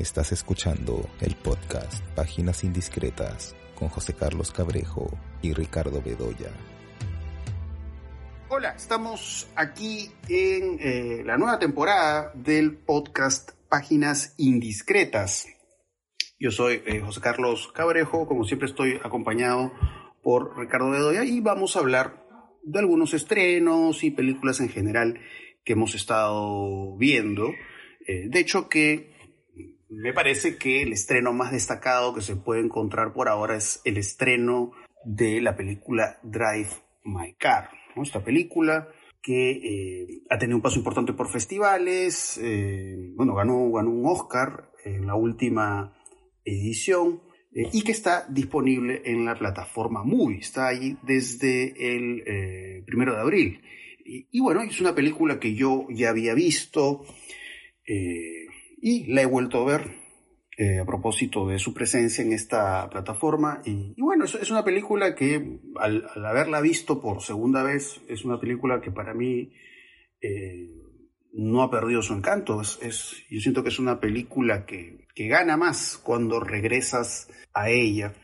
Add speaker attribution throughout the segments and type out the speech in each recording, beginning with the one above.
Speaker 1: Estás escuchando el podcast Páginas Indiscretas con José Carlos Cabrejo y Ricardo Bedoya.
Speaker 2: Hola, estamos aquí en eh, la nueva temporada del podcast Páginas Indiscretas. Yo soy eh, José Carlos Cabrejo, como siempre estoy acompañado por Ricardo Bedoya y vamos a hablar de algunos estrenos y películas en general que hemos estado viendo. Eh, de hecho que me parece que el estreno más destacado que se puede encontrar por ahora es el estreno de la película Drive My Car. Esta película que eh, ha tenido un paso importante por festivales, bueno, ganó, ganó un Oscar en la última edición eh, y que está disponible en la plataforma Movie. Está ahí desde el eh, primero de abril. Y, bueno, es una película que yo ya había visto eh, y la he vuelto a ver a propósito de su presencia en esta plataforma. Y, bueno, es, es, una película que al, al, haberla visto por segunda vez, es una película que para mí no ha perdido su encanto. Es, yo siento que es una película que, que, gana más cuando regresas a ella.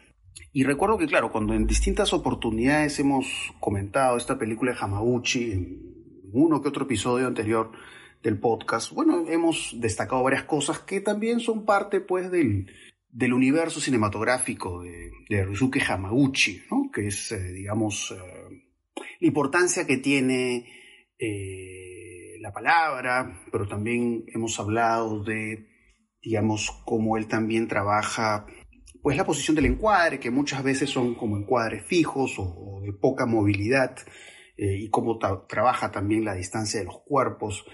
Speaker 2: Y recuerdo que, claro, cuando en distintas oportunidades hemos comentado esta película de Hamaguchi, en uno que otro episodio anterior del podcast, bueno, hemos destacado varias cosas que también son parte, pues, del, del universo cinematográfico de, de Ryusuke Hamaguchi, ¿no? Que es, eh, digamos, eh, la importancia que tiene... Eh, la palabra, pero también hemos hablado de, digamos, cómo él también trabaja, pues la posición del encuadre, que muchas veces son como encuadres fijos o, de poca movilidad, y cómo trabaja también la distancia de los cuerpos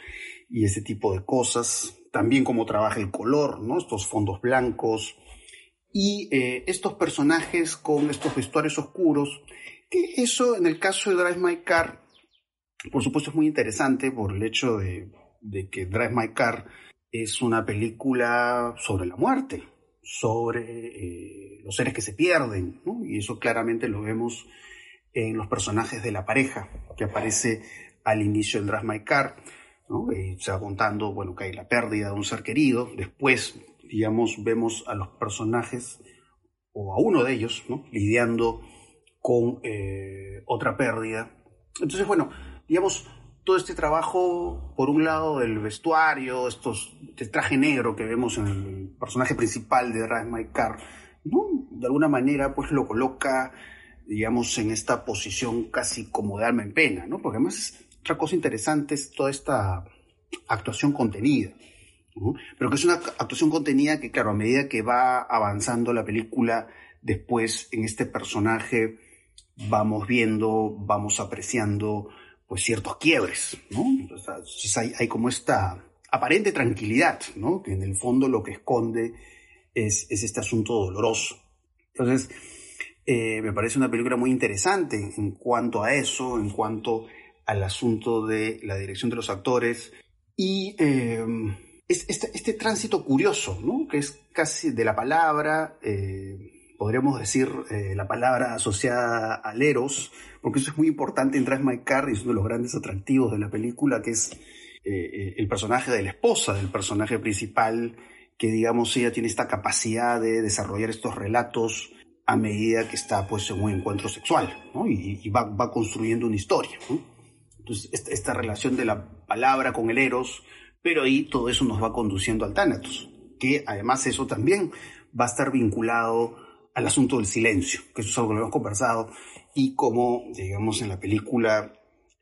Speaker 2: y ese tipo de cosas, también cómo trabaja el color, ¿no? Estos fondos blancos. Y eh, estos personajes con estos vestuarios oscuros, que eso en el caso de Drive My Car por supuesto es muy interesante por el hecho de, que Drive My Car es una película sobre la muerte, sobre eh, los seres que se pierden, y eso claramente lo vemos en los personajes de la pareja que aparece al inicio del Drive My Car, eh, se contando bueno, que hay la pérdida de un ser querido, después digamos, vemos a los personajes o a uno de ellos lidiando con eh, otra pérdida. Entonces, bueno, digamos, todo este trabajo, por un lado, del vestuario, estos, este traje negro que vemos en el personaje principal de Drive My Car, de alguna manera, pues lo coloca, digamos, en esta posición casi como de alma en pena, ¿no? Porque además otra cosa interesante es toda esta actuación contenida. Pero que es una actuación contenida que, claro, a medida que va avanzando la película, después en este personaje vamos viendo, vamos apreciando pues ciertos quiebres. Entonces hay, como esta aparente tranquilidad, ¿no? Que en el fondo lo que esconde es, este asunto doloroso. Entonces, eh, me parece una película muy interesante en cuanto a eso, en cuanto al asunto de la dirección de los actores y eh, este, este, tránsito curioso, ¿no? Que es casi de la palabra, eh, podríamos decir, eh, la palabra asociada al Eros, porque eso es muy importante en Drive My Car y es uno de los grandes atractivos de la película, que es eh, el personaje de la esposa del personaje principal, que digamos ella tiene esta capacidad de desarrollar estos relatos a medida que está pues en un encuentro sexual, ¿no? y, va, construyendo una historia. Entonces, esta, relación de la palabra con el Eros, pero ahí todo eso nos va conduciendo al Tánatos, que además eso también va a estar vinculado al asunto del silencio, que eso es algo que hemos conversado, y como, digamos, en la película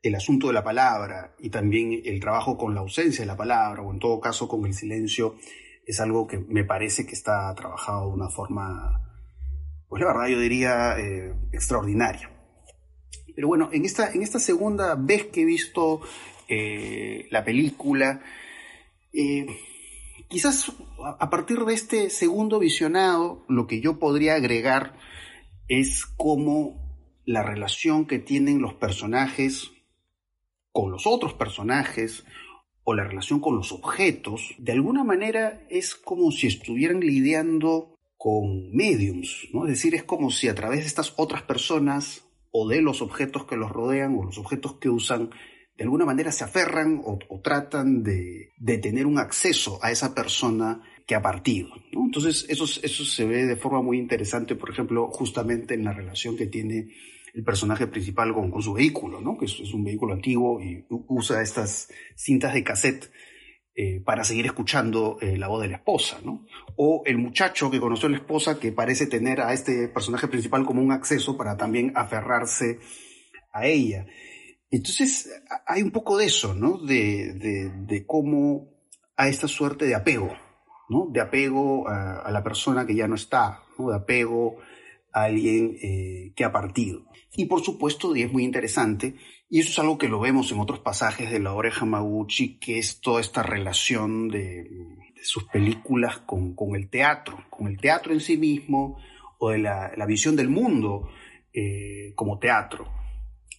Speaker 2: el asunto de la palabra y también el trabajo con la ausencia de la palabra, o en todo caso con el silencio, es algo que me parece que está trabajado de una forma, pues la verdad yo diría, eh, extraordinaria. Pero bueno, en esta, en esta segunda vez que he visto eh, la película, eh, Quizás a partir de este segundo visionado, lo que yo podría agregar es cómo la relación que tienen los personajes con los otros personajes o la relación con los objetos, de alguna manera es como si estuvieran lidiando con mediums, ¿no? Es decir, es como si a través de estas otras personas o de los objetos que los rodean o los objetos que usan, de alguna manera se aferran o, tratan de, tener un acceso a esa persona que ha partido. Entonces, eso, eso se ve de forma muy interesante, por ejemplo, justamente en la relación que tiene el personaje principal con, su vehículo, ¿no? que es, un vehículo antiguo y usa estas cintas de cassette eh, para seguir escuchando eh, la voz de la esposa, ¿no? O el muchacho que conoció a la esposa que parece tener a este personaje principal como un acceso para también aferrarse a ella. Entonces hay un poco de eso, ¿no? De, de, cómo a esta suerte de apego, ¿no? De apego a, la persona que ya no está, ¿no? De apego a alguien eh, que ha partido. Y por supuesto, y es muy interesante, y eso es algo que lo vemos en otros pasajes de la obra de Hamaguchi, que es toda esta relación de, sus películas con, el teatro, con el teatro en sí mismo, o de la, visión del mundo eh, como teatro.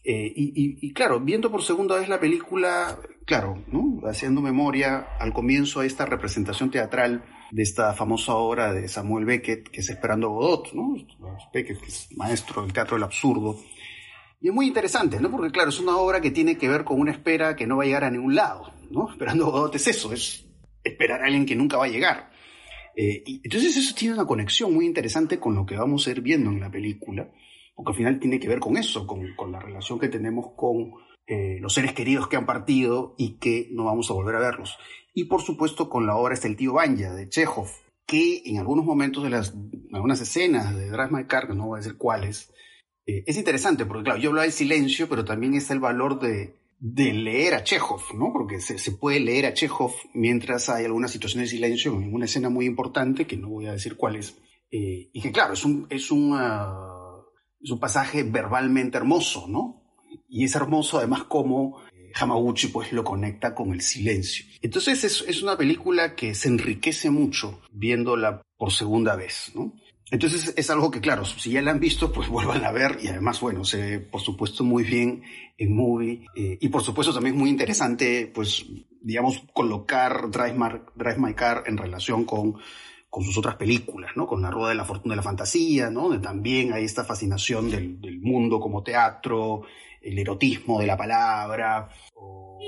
Speaker 2: Eh, y, claro, viendo por segunda vez la película, claro, haciendo memoria al comienzo a esta representación teatral de esta famosa obra de Samuel Beckett, que es Esperando Godot, ¿no? Beckett, que es maestro del teatro del absurdo. Y es muy interesante, ¿no? Porque claro, es una obra que tiene que ver con una espera que no va a llegar a ningún lado, ¿no? Esperando Godot es eso, es esperar a alguien que nunca va a llegar. Eh, y entonces eso tiene una conexión muy interesante con lo que vamos a ir viendo en la película, porque al final tiene que ver con eso, con, la relación que tenemos con eh, los seres queridos que han partido y que no vamos a volver a verlos. Y por supuesto con la obra está el tío Banja de Chekhov, que en algunos momentos de las algunas escenas de Drive My Car, no voy a decir cuáles, eh, es interesante porque claro, yo hablo del silencio, pero también está el valor de, de leer a Chekhov, ¿no? Porque se, se, puede leer a Chekhov mientras hay alguna situación de silencio en una escena muy importante, que no voy a decir cuál es, eh, y que claro, es un, es, un, ah, es un pasaje verbalmente hermoso, ¿no? Y es hermoso además como Hamaguchi pues lo conecta con el silencio. Entonces es, es, una película que se enriquece mucho viéndola por segunda vez, ¿no? Entonces es algo que, claro, si ya la han visto, pues vuelvan a ver y además, bueno, se por supuesto, muy bien en movie eh, y por supuesto también es muy interesante, pues, digamos, colocar Drive, Drive My Car en relación con, con sus otras películas, ¿no? Con La Rueda de la Fortuna de la Fantasía, ¿no? Donde también hay esta fascinación del, del mundo como teatro, el erotismo de la palabra, o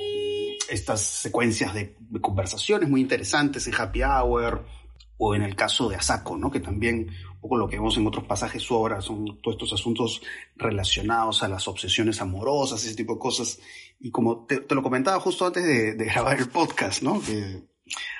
Speaker 2: estas secuencias de, conversaciones muy interesantes en Happy Hour, o en el caso de Asako, ¿no? que también, un poco lo que vemos en otros pasajes su obra, son todos estos asuntos relacionados a las obsesiones amorosas, ese tipo de cosas. Y como te, lo comentaba justo antes de, de, grabar el podcast, ¿no? Que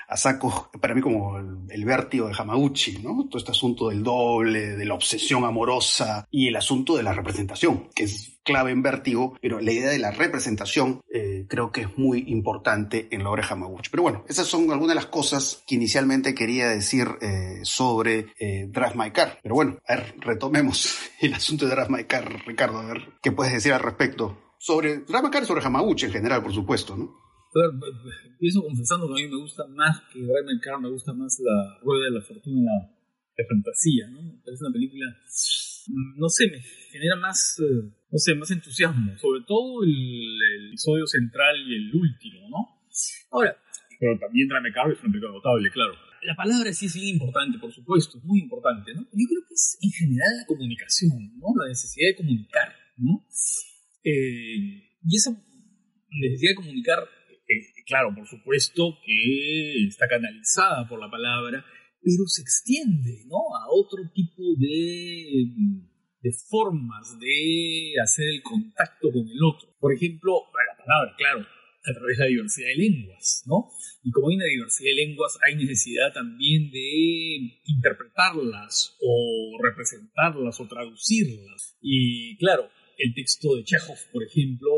Speaker 2: Asako, para mí como el, vértigo de Hamaguchi, ¿no? Todo este asunto del doble, de la obsesión amorosa y el asunto de la representación, que es clave en vértigo, pero la idea de la representación eh, creo que es muy importante en la obra de Hamaguchi. Pero bueno, esas son algunas de las cosas que inicialmente quería decir eh, sobre eh, Draft My Car. Pero bueno, a ver, retomemos el asunto de Draft My Car, Ricardo, a ver qué puedes decir al respecto. Sobre Draft My Car y sobre Hamaguchi en general, por supuesto, ¿no?
Speaker 3: Empiezo confesando que a mí me gusta más que Drive Car, me gusta más La Rueda de la Fortuna de Fantasía, ¿no? Parece una película, no sé, me genera más, eh, no sé, más entusiasmo, sobre todo el, episodio central y el último, ¿no? Ahora, pero también Drive Car es una película notable, claro. La palabra sí es importante, por supuesto, muy importante, ¿no? Yo creo que es en general la comunicación, ¿no? La necesidad de comunicar, ¿no? Eh, y esa necesidad de comunicar claro, por supuesto que está canalizada por la palabra, pero se extiende ¿no? a otro tipo de, de formas de hacer el contacto con el otro. Por ejemplo, la palabra, claro, a través de la diversidad de lenguas, ¿no? Y como hay una diversidad de lenguas, hay necesidad también de interpretarlas o representarlas o traducirlas. Y claro, el texto de Chekhov, por ejemplo,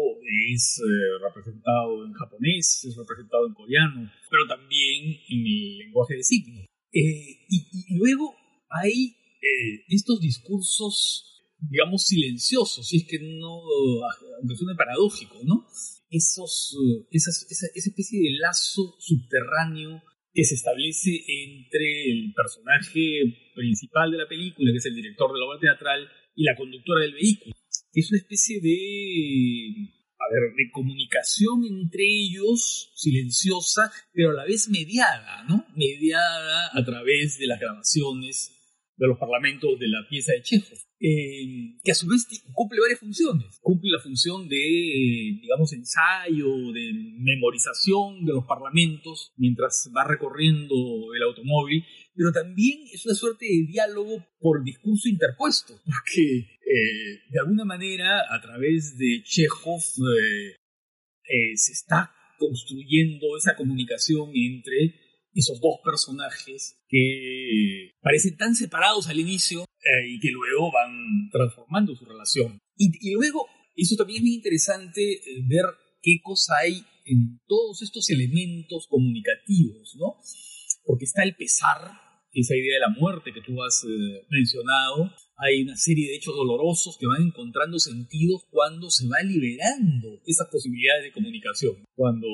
Speaker 3: es eh, representado en japonés, es representado en coreano, pero también en el lenguaje de signos. Eh, y, luego hay eh, estos discursos, digamos, silenciosos, si es que no, aunque suene paradójico, ¿no? Esos, esa, esa especie de lazo subterráneo que se establece entre el personaje principal de la película, que es el director de la obra teatral, y la conductora del vehículo es una especie de, a ver, de comunicación entre ellos, silenciosa, pero a la vez mediada, ¿no? Mediada a través de las grabaciones de los parlamentos de la pieza de Chekhov, eh, que a su vez cumple varias funciones. Cumple la función de, digamos, ensayo, de memorización de los parlamentos mientras va recorriendo el automóvil, pero también es una suerte de diálogo por discurso interpuesto, porque eh, de alguna manera a través de Chekhov se está construyendo esa comunicación entre esos dos personajes que parecen tan separados al inicio eh, y que luego van transformando su relación. Y, luego, eso también es muy interesante eh, ver qué cosa hay en todos estos elementos comunicativos, ¿no? Porque está el pesar, esa idea de la muerte que tú has eh, mencionado, hay una serie de hechos dolorosos que van encontrando sentidos cuando se va liberando esas posibilidades de comunicación, cuando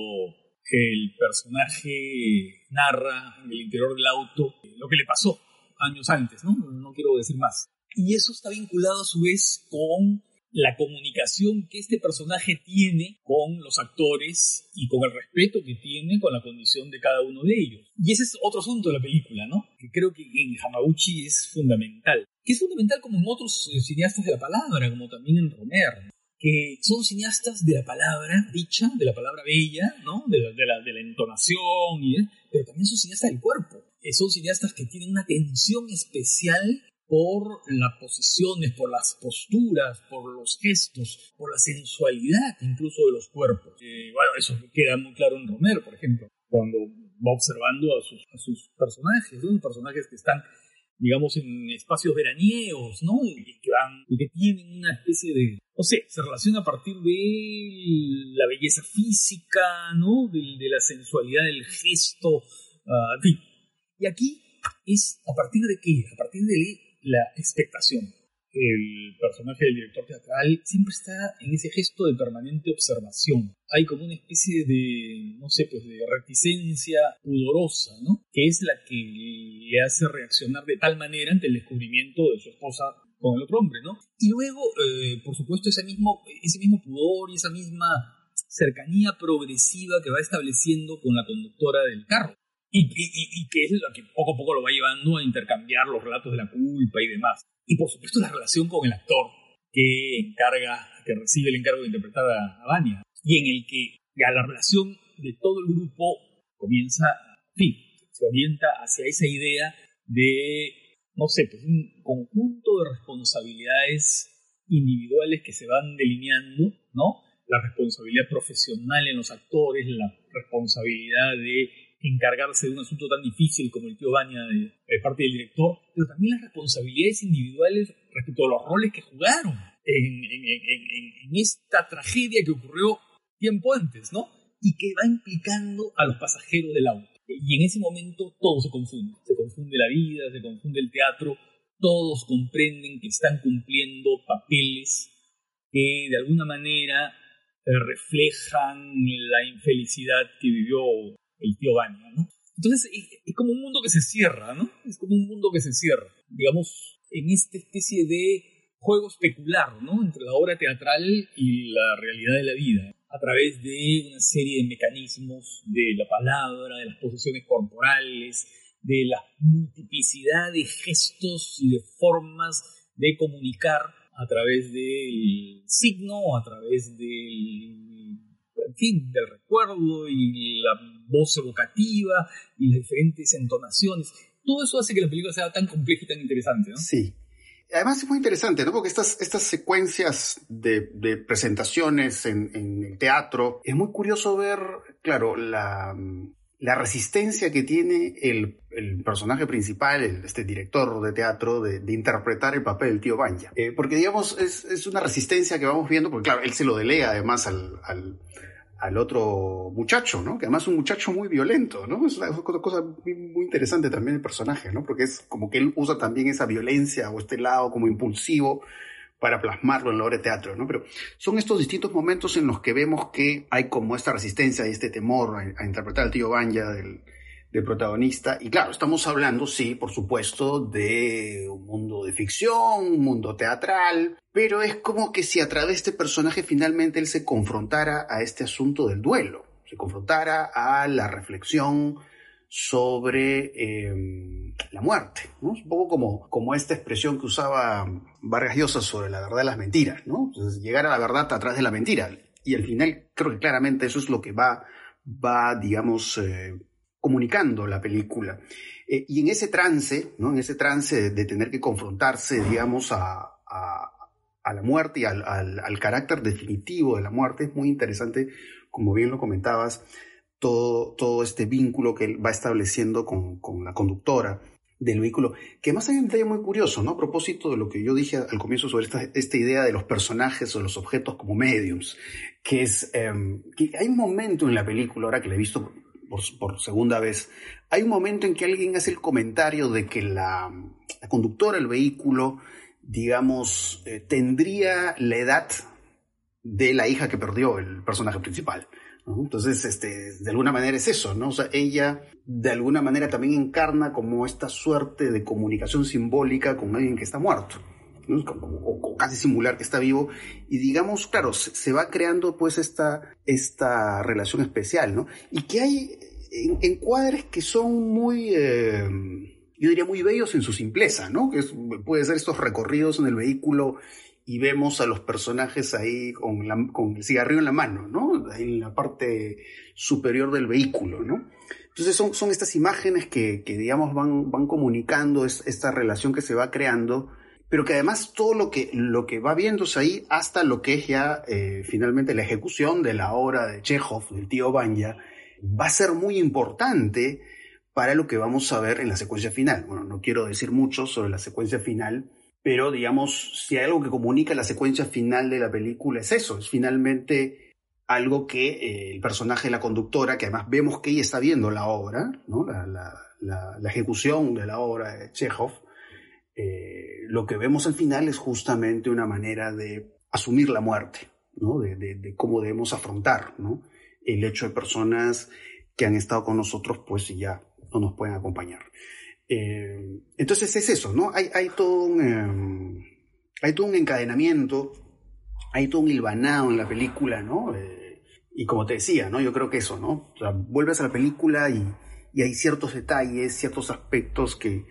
Speaker 3: el personaje narra en el interior del auto lo que le pasó años antes, ¿no? No quiero decir más. Y eso está vinculado a su vez con la comunicación que este personaje tiene con los actores y con el respeto que tiene con la condición de cada uno de ellos. Y ese es otro asunto de la película, ¿no? Creo que en Hamaguchi es fundamental. Que es fundamental como en otros eh, cineastas de la palabra, como también en Romero que son cineastas de la palabra dicha, de la palabra bella, ¿no? de, la, de, la, entonación, y, pero también son cineastas del cuerpo. Eh, son cineastas que tienen una atención especial por las posiciones, por las posturas, por los gestos, por la sensualidad incluso de los cuerpos. Eh, bueno, eso queda muy claro en Romero, por ejemplo, cuando va observando a sus, a sus personajes, personajes que están digamos, en espacios veraniegos, ¿no? Y que, van, y que tienen una especie de, no sé, se relaciona a partir de la belleza física, ¿no? De, la sensualidad del gesto, uh, en fin. Y aquí es a partir de qué? A partir de la expectación el personaje del director teatral siempre está en ese gesto de permanente observación. Hay como una especie de, no sé, pues de reticencia pudorosa, ¿no? Que es la que le hace reaccionar de tal manera ante el descubrimiento de su esposa con el otro hombre, ¿no? Y luego, eh, por supuesto, ese mismo, ese mismo pudor y esa misma cercanía progresiva que va estableciendo con la conductora del carro. Y, y, que es lo que poco a poco lo va llevando a intercambiar los relatos de la culpa y demás. Y por supuesto la relación con el actor que encarga, que recibe el encargo de interpretar a, Vania, y en el que ya la relación de todo el grupo comienza, en fin, se orienta hacia esa idea de, no sé, pues un conjunto de responsabilidades individuales que se van delineando, ¿no? La responsabilidad profesional en los actores, la responsabilidad de encargarse de un asunto tan difícil como el tío Baña de, parte del director, pero también las responsabilidades individuales respecto a los roles que jugaron en, esta tragedia que ocurrió tiempo antes, ¿no? Y que va implicando a los pasajeros del auto. Y en ese momento todo se confunde. Se confunde la vida, se confunde el teatro, todos comprenden que están cumpliendo papeles que de alguna manera reflejan la infelicidad que vivió el tío Baño, ¿no? Entonces es como un mundo que se cierra, ¿no? Es como un mundo que se cierra, digamos, en esta especie de juego especular, ¿no? Entre la obra teatral y la realidad de la vida, a través de una serie de mecanismos de la palabra, de las posiciones corporales, de la multiplicidad de gestos y de formas de comunicar a través del signo, a través del en fin, del recuerdo y la voz evocativa y las diferentes entonaciones. Todo eso hace que la película sea tan compleja y tan interesante.
Speaker 2: Sí. Además es muy interesante, ¿no? Porque estas, estas secuencias de, presentaciones en, el teatro, es muy curioso ver, claro, la, resistencia que tiene el, personaje principal, este director de teatro, de, interpretar el papel del tío Banja. Eh, porque, digamos, es, una resistencia que vamos viendo, porque, claro, él se lo delega además al al otro muchacho, ¿no? Que además es un muchacho muy violento, ¿no? Es una cosa muy, interesante también el personaje, ¿no? Porque es como que él usa también esa violencia o este lado como impulsivo para plasmarlo en la obra de teatro, ¿no? Pero son estos distintos momentos en los que vemos que hay como esta resistencia y este temor a, interpretar al tío Banja del, del protagonista. Y claro, estamos hablando, sí, por supuesto, de un mundo de ficción, un mundo teatral, pero es como que si a través de este personaje finalmente él se confrontara a este asunto del duelo, se confrontara a la reflexión sobre em, la muerte. Un poco como, como esta expresión que usaba Vargas Llosa sobre la verdad de las mentiras, ¿no? Llegar a la verdad a través de la mentira. Y al final creo que claramente eso es lo que va, va digamos, eh, comunicando la película. Eh, y en ese trance, ¿no? En ese trance de, tener que confrontarse, digamos, a, a, la muerte y al, al, carácter definitivo de la muerte, es muy interesante, como bien lo comentabas, todo, todo este vínculo que él va estableciendo con, con la conductora del vehículo, que más hay un detalle muy curioso, ¿no? A propósito de lo que yo dije al comienzo sobre esta, esta idea de los personajes o los objetos como mediums, que es em, que hay un momento en la película, ahora que la he visto por, segunda vez, hay un momento en que alguien hace el comentario de que la, la conductora del vehículo, digamos, eh, tendría la edad de la hija que perdió el personaje principal. Entonces, este, de alguna manera es eso, ¿no? O sea, ella de alguna manera también encarna como esta suerte de comunicación simbólica con alguien que está muerto, o, casi simular que está vivo, y digamos, claro, se, va creando pues esta, esta relación especial, ¿no? Y que hay encuadres que son muy... Eh, yo diría muy bellos en su simpleza, ¿no? Que puede ser estos recorridos en el vehículo y vemos a los personajes ahí con, el cigarrillo en la mano, ¿no? En la parte superior del vehículo, ¿no? Entonces son, son estas imágenes que, que digamos, van, van comunicando esta relación que se va creando, pero que además todo lo que, lo que va viéndose ahí hasta lo que es ya eh, finalmente la ejecución de la obra de Chekhov, del tío Banya, va a ser muy importante para lo que vamos a ver en la secuencia final. Bueno, no quiero decir mucho sobre la secuencia final, pero digamos, si hay algo que comunica la secuencia final de la película es eso, es finalmente algo que eh, el personaje de la conductora, que además vemos que ella está viendo la obra, ¿no? la, la, la, ejecución de la obra de Chekhov, eh, lo que vemos al final es justamente una manera de asumir la muerte, ¿no? de, cómo debemos afrontar el hecho de personas que han estado con nosotros pues ya no nos pueden acompañar. Eh, entonces es eso, ¿no? Hay, hay, todo un, encadenamiento, hay todo un hilvanado en la película, ¿no? Eh, y como te decía, ¿no? Yo creo que eso, ¿no? Vuelves a la película y hay ciertos detalles, ciertos aspectos que,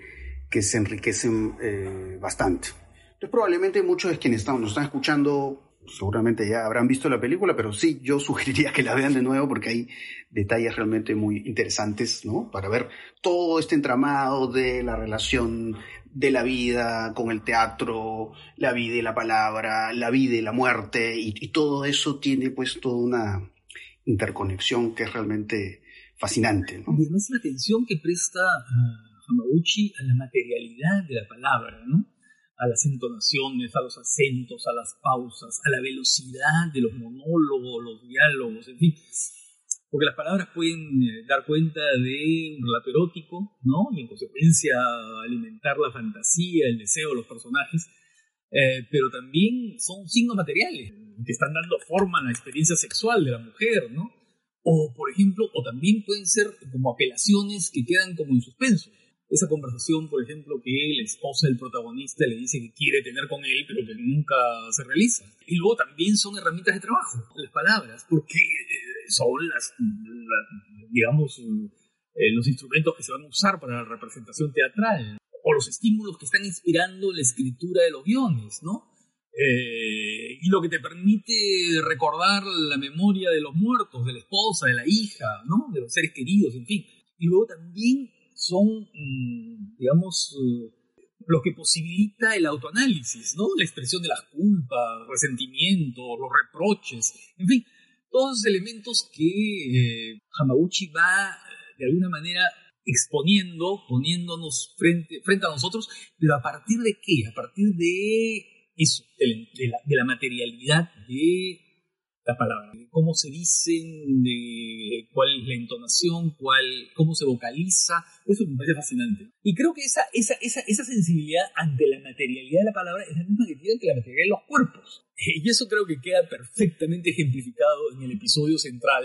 Speaker 2: que se enriquecen eh, bastante. Entonces probablemente muchos de quienes están, nos están escuchando seguramente ya habrán visto la película, pero sí, yo sugeriría que la vean de nuevo porque hay detalles realmente muy interesantes, ¿no? Para ver todo este entramado de la relación de la vida con el teatro, la vida y la palabra, la vida y la muerte, y, todo eso tiene pues toda una interconexión que es realmente fascinante, ¿no?
Speaker 3: Y además la atención que presta uh, Hamaguchi a la materialidad de la palabra, ¿no? a las entonaciones, a los acentos, a las pausas, a la velocidad de los monólogos, los diálogos, en fin. Porque las palabras pueden eh, dar cuenta de un relato erótico, ¿no? Y en consecuencia alimentar la fantasía, el deseo de los personajes, eh, pero también son signos materiales que están dando forma a la experiencia sexual de la mujer, ¿no? O, por ejemplo, o también pueden ser como apelaciones que quedan como en suspenso esa conversación, por ejemplo, que la esposa del protagonista le dice que quiere tener con él, pero que nunca se realiza. Y luego también son herramientas de trabajo, las palabras, porque eh, son las, digamos, eh, los instrumentos que se van a usar para la representación teatral, o los estímulos que están inspirando la escritura de los guiones, ¿no? Eh, y lo que te permite recordar la memoria de los muertos, de la esposa, de la hija, ¿no? De los seres queridos, en fin. Y luego también son, mm, digamos, eh, lo que posibilita el autoanálisis, ¿no? La expresión de las culpas, resentimiento, los reproches, en fin, todos esos elementos que eh, Hamaguchi va de alguna manera exponiendo, poniéndonos frente, frente a nosotros, pero a partir de qué? A partir de eso, de la materialidad de la palabra, cómo se dicen, de cuál es la entonación, cuál, cómo se vocaliza, eso me parece fascinante. Y creo que esa, esa, esa, esa sensibilidad ante la materialidad de la palabra es la misma que tiene que la materialidad de los cuerpos. Y eso creo que queda perfectamente ejemplificado en el episodio central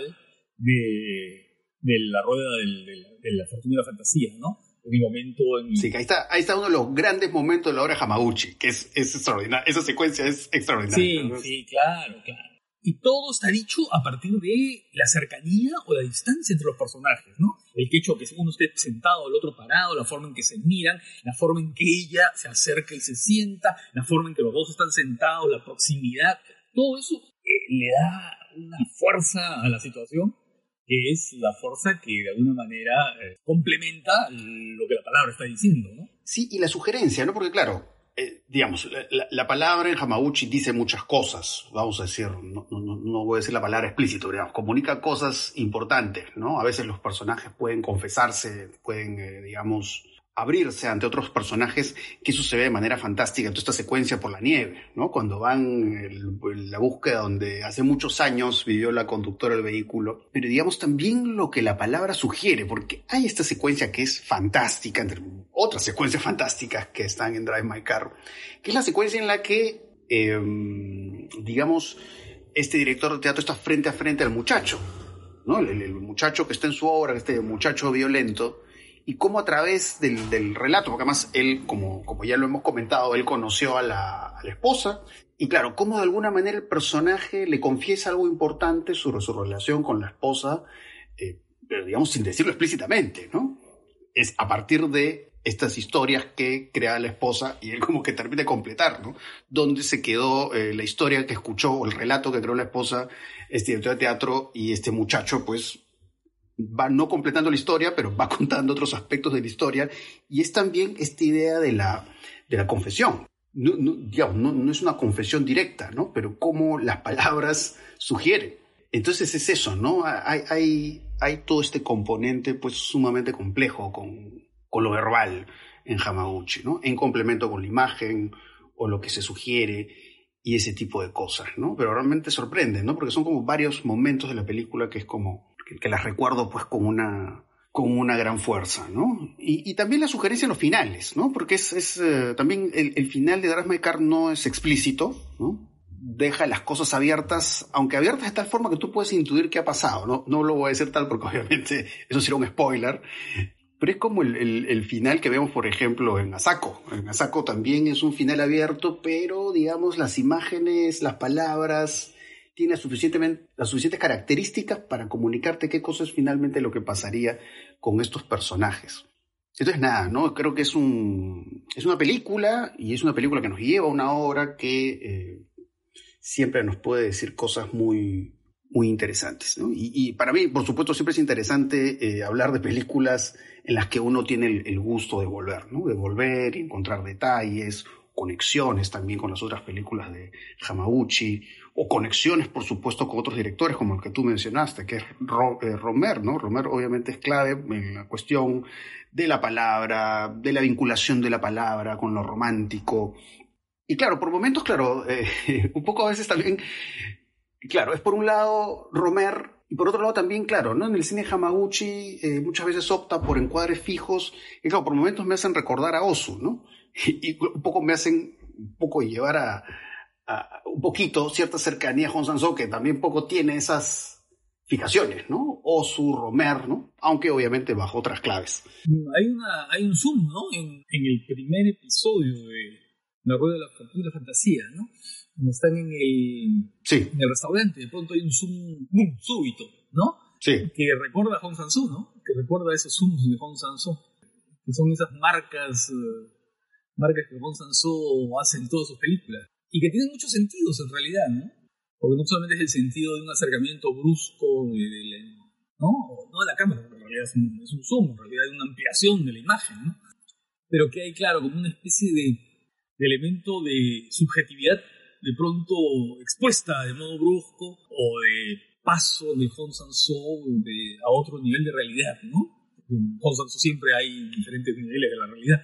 Speaker 3: de, de la rueda del, de la fortuna y la fantasía, ¿no? En el momento en...
Speaker 2: Sí, que ahí está, ahí está uno de los grandes momentos de la obra Hamaguchi, que es, es extraordinario, esa secuencia es extraordinaria.
Speaker 3: Sí, sí, claro, claro. Y todo está dicho a partir de la cercanía o la distancia entre los personajes, ¿no? El hecho que uno esté sentado, el otro parado, la forma en que se miran, la forma en que ella se acerca y se sienta, la forma en que los dos están sentados, la proximidad, todo eso eh, le da una fuerza a la situación que es la fuerza que de alguna manera eh, complementa lo que la palabra está diciendo, ¿no?
Speaker 2: Sí, y la sugerencia, ¿no? Porque claro, eh, digamos, la, palabra en Hamaguchi dice muchas cosas, vamos a decir, no, no, no voy a decir la palabra explícito, digamos, comunica cosas importantes, ¿no? A veces los personajes pueden confesarse, pueden, digamos, abrirse ante otros personajes, que eso se ve de manera fantástica, toda esta secuencia por la nieve, ¿no? Cuando van en la búsqueda donde hace muchos años vivió la conductora del vehículo, pero digamos también lo que la palabra sugiere, porque hay esta secuencia que es fantástica, entre otras secuencias fantásticas que están en Drive My Car, que es la secuencia en la que, em, digamos, este director de teatro está frente a frente al muchacho, ¿no? El, el muchacho que está en su obra, este muchacho violento, y cómo a través del, relato, porque además él, como, como ya lo hemos comentado, él conoció a la, esposa, y claro, cómo de alguna manera el personaje le confiesa algo importante sobre su relación con la esposa, eh, pero digamos sin decirlo explícitamente, ¿no? Es a partir de estas historias que crea la esposa y él como que termina de completar, ¿no? Dónde se quedó eh, la historia que escuchó o el relato que creó la esposa, este director de teatro y este muchacho, pues va no completando la historia, pero va contando otros aspectos de la historia, y es también esta idea de la, de la confesión. No, no, digamos, no, es una confesión directa, ¿no? Pero cómo las palabras sugieren. Entonces es eso, ¿no? Hay, hay, hay todo este componente pues sumamente complejo con, con lo verbal en Hamaguchi, ¿no? En complemento con la imagen o lo que se sugiere y ese tipo de cosas, ¿no? Pero realmente sorprende, ¿no? Porque son como varios momentos de la película que es como que, las recuerdo pues con una, con una gran fuerza, ¿no? Y, también la sugerencia en los finales, ¿no? Porque es, eh, también el, final de My Car no es explícito, ¿no? Deja las cosas abiertas, aunque abiertas de tal forma que tú puedes intuir qué ha pasado, ¿no? No lo voy a decir tal porque obviamente eso sería un spoiler, pero es como el, el, final que vemos, por ejemplo, en Asako. En Asako también es un final abierto, pero digamos las imágenes, las palabras, tiene suficientemente, las suficientes características para comunicarte qué cosa es finalmente lo que pasaría con estos personajes. Entonces, nada, ¿no? Creo que es, un, es una película y es una película que nos lleva a una obra que eh, siempre nos puede decir cosas muy, muy interesantes. ¿no? Y, para mí, por supuesto, siempre es interesante eh, hablar de películas en las que uno tiene el, el, gusto de volver, ¿no? de volver y encontrar detalles conexiones también con las otras películas de Hamaguchi, o conexiones, por supuesto, con otros directores, como el que tú mencionaste, que es eh, Romer, ¿no? Romer obviamente es clave en la cuestión de la palabra, de la vinculación de la palabra con lo romántico. Y claro, por momentos, claro, eh, un poco a veces también, claro, es por un lado Romer, y por otro lado también, claro, ¿no? En el cine Hamaguchi eh, muchas veces opta por encuadres fijos, y claro, por momentos me hacen recordar a Osu, ¿no? y, un poco me hacen un poco llevar a, un poquito cierta cercanía a Juan Sansó, que también poco tiene esas fijaciones, ¿no? Osu, Romer, ¿no? Aunque obviamente bajo otras claves.
Speaker 3: Hay, una, hay un zoom, ¿no? En, el primer episodio de La Rueda de la Fortuna y la Fantasía, ¿no? Cuando están en el,
Speaker 2: sí.
Speaker 3: en el restaurante, de pronto hay un zoom súbito, ¿no?
Speaker 2: Sí.
Speaker 3: Que recuerda a Hong Sansu, ¿no? Que recuerda a esos zooms de Hong Sansu, que son esas marcas eh, marcas que Gon Sanso hace en todas sus películas. Y que tienen muchos sentidos en realidad, ¿no? Porque no solamente es el sentido de un acercamiento brusco de, la, ¿no? no de la cámara, porque en realidad es un, zoom, en realidad es una ampliación de la imagen, ¿no? Pero que hay, claro, como una especie de, de elemento de subjetividad de pronto expuesta de modo brusco o de paso de Hong Sanso a otro nivel de realidad, ¿no? En siempre hay diferentes niveles de la realidad.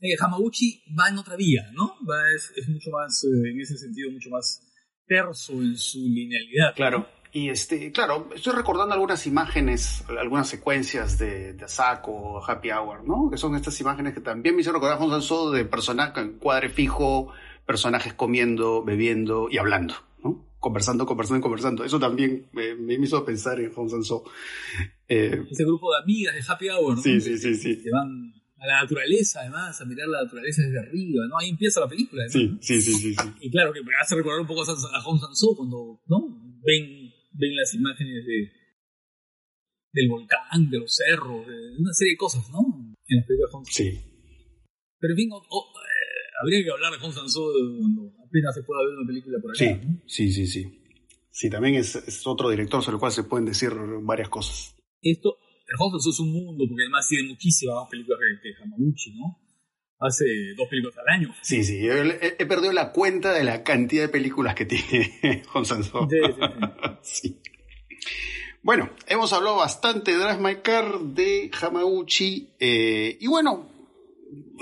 Speaker 3: Eh, Hamaguchi va en otra vía, ¿no? Va, es, mucho más, eh, en ese sentido, mucho más terso en su linealidad.
Speaker 2: Claro. Y este, claro, estoy recordando algunas imágenes, algunas secuencias de, de Asako, Happy Hour, ¿no? Que son estas imágenes que también me hicieron recordar a Hong de personajes en cuadre fijo, personajes comiendo, bebiendo y hablando conversando, conversando conversando. Eso también me, hizo pensar en Hong Sanso.
Speaker 3: Eh, Ese grupo de amigas de Happy Hour, ¿no?
Speaker 2: Sí, sí, sí, sí.
Speaker 3: Que van a la naturaleza, además, a mirar la naturaleza desde arriba, ¿no? Ahí empieza la película,
Speaker 2: Sí, sí, sí, sí,
Speaker 3: Y claro, que me hace recordar un poco a Hong Sanso cuando, ¿no? ven, ven las imágenes de, del volcán, de los cerros, de una serie de cosas, ¿no? En las películas de Hong
Speaker 2: Sí.
Speaker 3: Pero en fin, o- o, eh, habría que hablar de Hong Sang-soo cuando apenas se pueda ver una película por acá,
Speaker 2: Sí,
Speaker 3: ¿no?
Speaker 2: sí, sí, sí. Sí, también es, es otro director sobre el cual se pueden decir varias cosas.
Speaker 3: Esto, Sang-soo es un mundo, porque además tiene muchísimas más películas que, que Hamaguchi, ¿no? Hace dos películas al año.
Speaker 2: Sí, sí, yo he, he perdido la cuenta de la cantidad de películas que tiene Hong Sang-soo.
Speaker 3: Sí, sí,
Speaker 2: Sí. Bueno, hemos hablado bastante de Drive My Car, de Hamaguchi, eh, y bueno,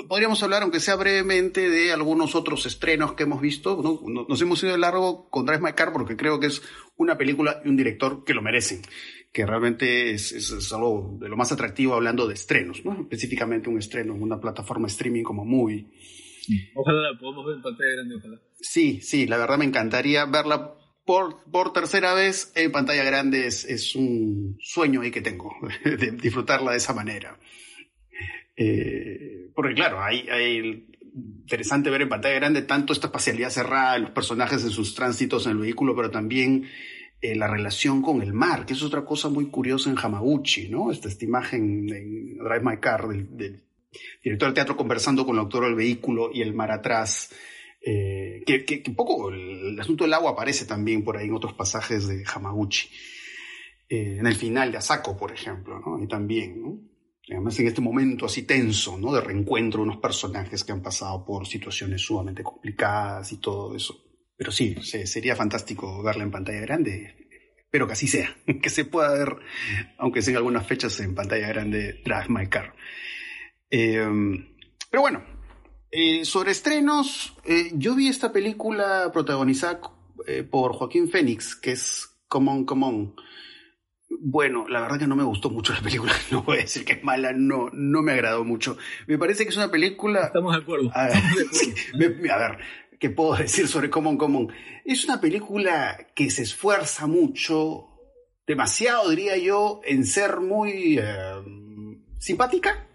Speaker 2: podríamos hablar, aunque sea brevemente, de algunos otros estrenos que hemos visto. ¿no? No- Nos hemos ido de largo con Drive My Car porque creo que es una película y un director que lo merecen, que realmente es, es- es algo de lo más atractivo hablando de estrenos, ¿no? específicamente un estreno en una plataforma streaming como Movie.
Speaker 3: Ojalá la podamos ver en pantalla grande, ojalá.
Speaker 2: Sí, sí, la verdad me encantaría verla por, por tercera vez en pantalla grande. Es, es un sueño ahí que tengo, de disfrutarla de esa manera. Eh, porque claro, hay, hay interesante ver en pantalla grande tanto esta espacialidad cerrada, los personajes en sus tránsitos en el vehículo, pero también eh, la relación con el mar, que es otra cosa muy curiosa en Hamaguchi, ¿no? Esta, esta imagen en Drive My Car del, del director de teatro conversando con el autor del vehículo y el mar atrás. Eh, que, un poco el, asunto del agua aparece también por ahí en otros pasajes de Hamaguchi. En el final de Asako, por ejemplo, ¿no? Y también, ¿no? Además, en este momento así tenso, ¿no? De reencuentro unos personajes que han pasado por situaciones sumamente complicadas y todo eso. Pero sí, se- sería fantástico verla en pantalla grande. Espero que así sea, que se pueda ver, aunque sea en algunas fechas en pantalla grande, Drive My Car. Eh, pero bueno, eh, sobre estrenos, eh, yo vi esta película protagonizada eh, por Joaquín Phoenix, que es Come On, Come On. Bueno, la verdad que no me gustó mucho la película, no voy a decir que es mala, no, no me agradó mucho. Me parece que es una película...
Speaker 3: Estamos de acuerdo.
Speaker 2: A ver,
Speaker 3: acuerdo.
Speaker 2: sí, me- a ver, ¿qué puedo decir sobre Common Common? Es una película que se esfuerza mucho, demasiado diría yo, en ser muy eh, simpática.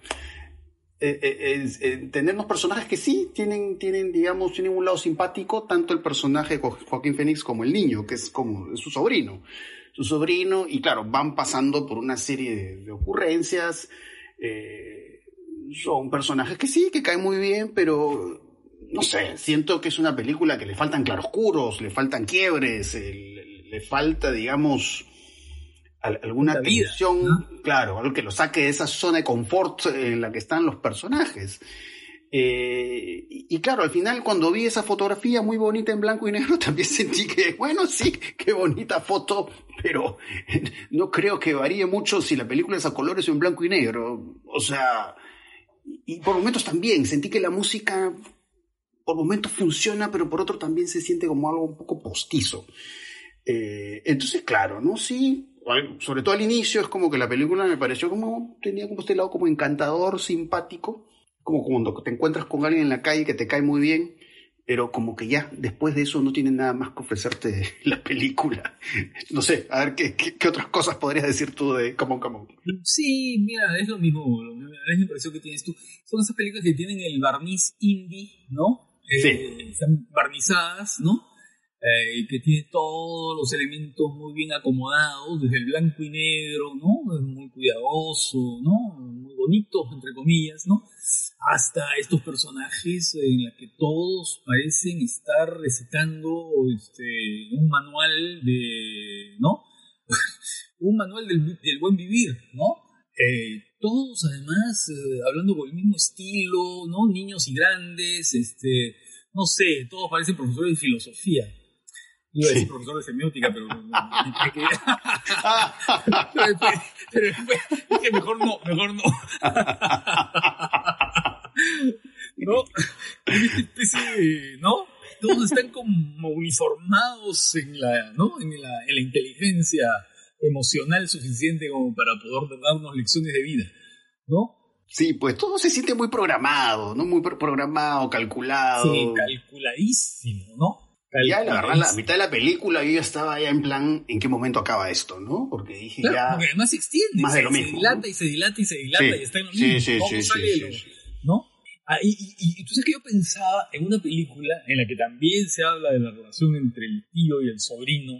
Speaker 2: Eh, eh, tener unos personajes que sí tienen, tienen, digamos, tienen un lado simpático, tanto el personaje de Jo- Joaquín Phoenix como el niño, que es como es su sobrino. Su sobrino, y claro, van pasando por una serie de, de ocurrencias. eh, son personajes que sí, que caen muy bien, pero no sé, siento que es una película que le faltan claroscuros, le faltan quiebres, eh, le, le falta, digamos, al- alguna tensión,
Speaker 3: ¿no?
Speaker 2: claro, algo que lo saque de esa zona de confort en la que están los personajes. Eh, y, claro, al final cuando vi esa fotografía muy bonita en blanco y negro, también sentí que, bueno, sí, qué bonita foto, pero no creo que varíe mucho si la película es a colores o en blanco y negro. O sea, y por momentos también sentí que la música por momentos funciona, pero por otro también se siente como algo un poco postizo. Eh, entonces, claro, ¿no? Sí, sobre todo al inicio es como que la película me pareció como, tenía como este lado como encantador, simpático, como cuando te encuentras con alguien en la calle que te cae muy bien, pero como que ya después de eso no tiene nada más que ofrecerte la película. No sé, a ver, ¿qué, qué, qué otras cosas podrías decir tú de Come On, Come On?
Speaker 3: Sí, mira, es lo mismo, lo mismo- la impresión que tienes tú. Son esas películas que tienen el barniz indie, ¿no? Eh,
Speaker 2: Sí.
Speaker 3: Están barnizadas, ¿no? Eh, que tiene todos los elementos muy bien acomodados, desde el blanco y negro, ¿no? Muy cuidadoso, ¿no? Muy bonito, entre comillas, ¿no? Hasta estos personajes en los que todos parecen estar recitando este, un manual de, ¿no? un manual del, del buen vivir, ¿no? Eh, todos además eh, hablando con el mismo estilo, ¿no? Niños y grandes, este, no sé, todos parecen profesores de filosofía. Iba a decir
Speaker 2: Sí.
Speaker 3: profesores de semiótica, pero... pero, dije, mejor no, mejor no. ¿No? Especie ¿no? Todos están como uniformados en la, ¿no? En la, en la inteligencia emocional suficiente como para poder darnos lecciones de vida, ¿no?
Speaker 2: Sí, pues todo se siente muy programado, ¿no? Muy pro- programado, calculado.
Speaker 3: Sí, calculadísimo, ¿no?
Speaker 2: Ya, la verdad, la mitad de la película yo ya estaba ya en plan, ¿en qué momento acaba esto, no? Porque dije
Speaker 3: Claro,
Speaker 2: ya...
Speaker 3: porque además se extiende,
Speaker 2: más de
Speaker 3: se,
Speaker 2: lo
Speaker 3: se
Speaker 2: mismo,
Speaker 3: dilata
Speaker 2: ¿no?
Speaker 3: y se dilata y se dilata
Speaker 2: Sí,
Speaker 3: y está en lo
Speaker 2: sí,
Speaker 3: mismo.
Speaker 2: sí,
Speaker 3: ¿Cómo
Speaker 2: sí,
Speaker 3: sale
Speaker 2: sí,
Speaker 3: lo-
Speaker 2: sí, sí.
Speaker 3: ¿no? Ah, y, y, y tú sabes que yo pensaba en una película en la que también se habla de la relación entre el tío y el sobrino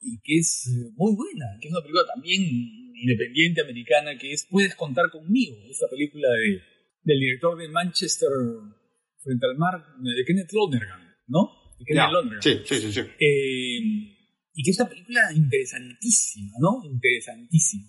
Speaker 3: y que es eh, muy buena, que es una película también independiente americana, que es Puedes contar conmigo, esta película de, del director de Manchester frente al mar, de Kenneth Lonergan, ¿no? De Kenneth Lonergan.
Speaker 2: Sí, sí, sí. sí.
Speaker 3: Eh, y que es una película interesantísima, ¿no? Interesantísima.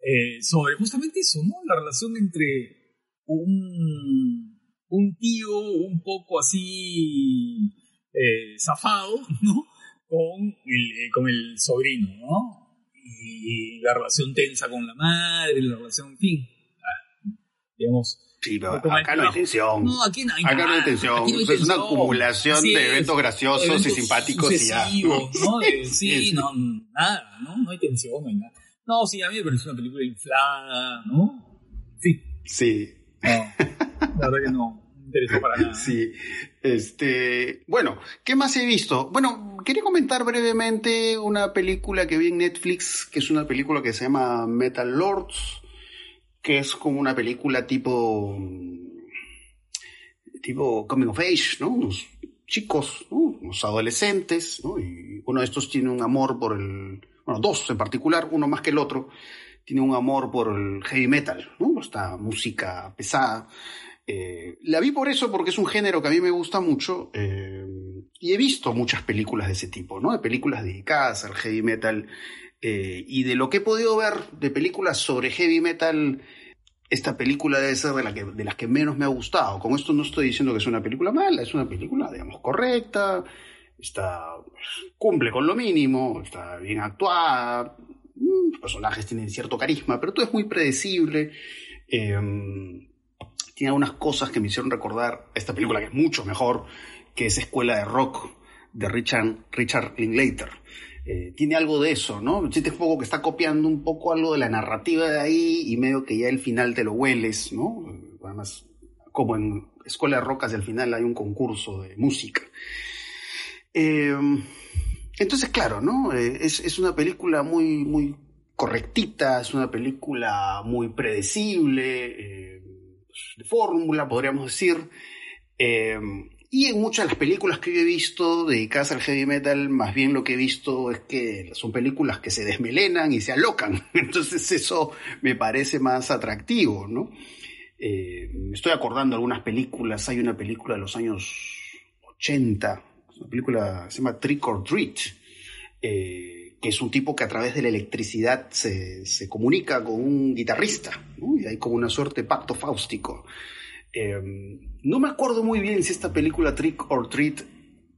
Speaker 3: Eh, sobre justamente eso, ¿no? La relación entre un, un tío un poco así eh, zafado, ¿no? Con el, con el sobrino, ¿no? y la relación tensa con la madre, la relación, en fin, ah, digamos.
Speaker 2: Sí, pero acá no hay tensión.
Speaker 3: No, aquí no hay,
Speaker 2: acá no hay tensión. es una acumulación de eventos graciosos y simpáticos y ya.
Speaker 3: ¿no? sí, no, nada, ¿no? No hay tensión, no hay nada. No, sí, a mí me parece una película inflada, ¿no? Sí.
Speaker 2: Sí.
Speaker 3: No, la verdad que no interesó para nada.
Speaker 2: Sí. Este, bueno, ¿qué más he visto? Bueno, quería comentar brevemente una película que vi en Netflix, que es una película que se llama Metal Lords, que es como una película tipo tipo coming of age, ¿no? Unos chicos, ¿no? unos adolescentes, ¿no? Y uno de estos tiene un amor por el, bueno, dos en particular, uno más que el otro, tiene un amor por el heavy metal, ¿no? Esta música pesada. Eh, la vi por eso, porque es un género que a mí me gusta mucho eh, y he visto muchas películas de ese tipo, ¿no? De películas dedicadas al heavy metal eh, y de lo que he podido ver de películas sobre heavy metal, esta película debe ser de, la que, de las que menos me ha gustado. Con esto no estoy diciendo que es una película mala, es una película, digamos, correcta, está, cumple con lo mínimo, está bien actuada, mm, los personajes tienen cierto carisma, pero todo es muy predecible. Eh, tiene algunas cosas que me hicieron recordar esta película que es mucho mejor, que es Escuela de Rock de Richard, Richard Linklater. Eh, tiene algo de eso, ¿no? Sientes un poco que está copiando un poco algo de la narrativa de ahí y medio que ya el final te lo hueles, ¿no? Además, como en Escuela de Rock hacia el final hay un concurso de música. Eh, entonces, claro, ¿no? Eh, es, es, una película muy, muy correctita, es una película muy predecible de fórmula, podríamos decir. Eh, y en muchas de las películas que yo he visto dedicadas al heavy metal, más bien lo que he visto es que son películas que se desmelenan y se alocan. Entonces eso me parece más atractivo, ¿no? Eh, estoy acordando de algunas películas. Hay una película de los años 80, una película se llama Trick or Treat. Eh, que es un tipo que a través de la electricidad se, se comunica con un guitarrista, y hay como una suerte pacto fáustico. Eh, no me acuerdo muy bien si esta película Trick or Treat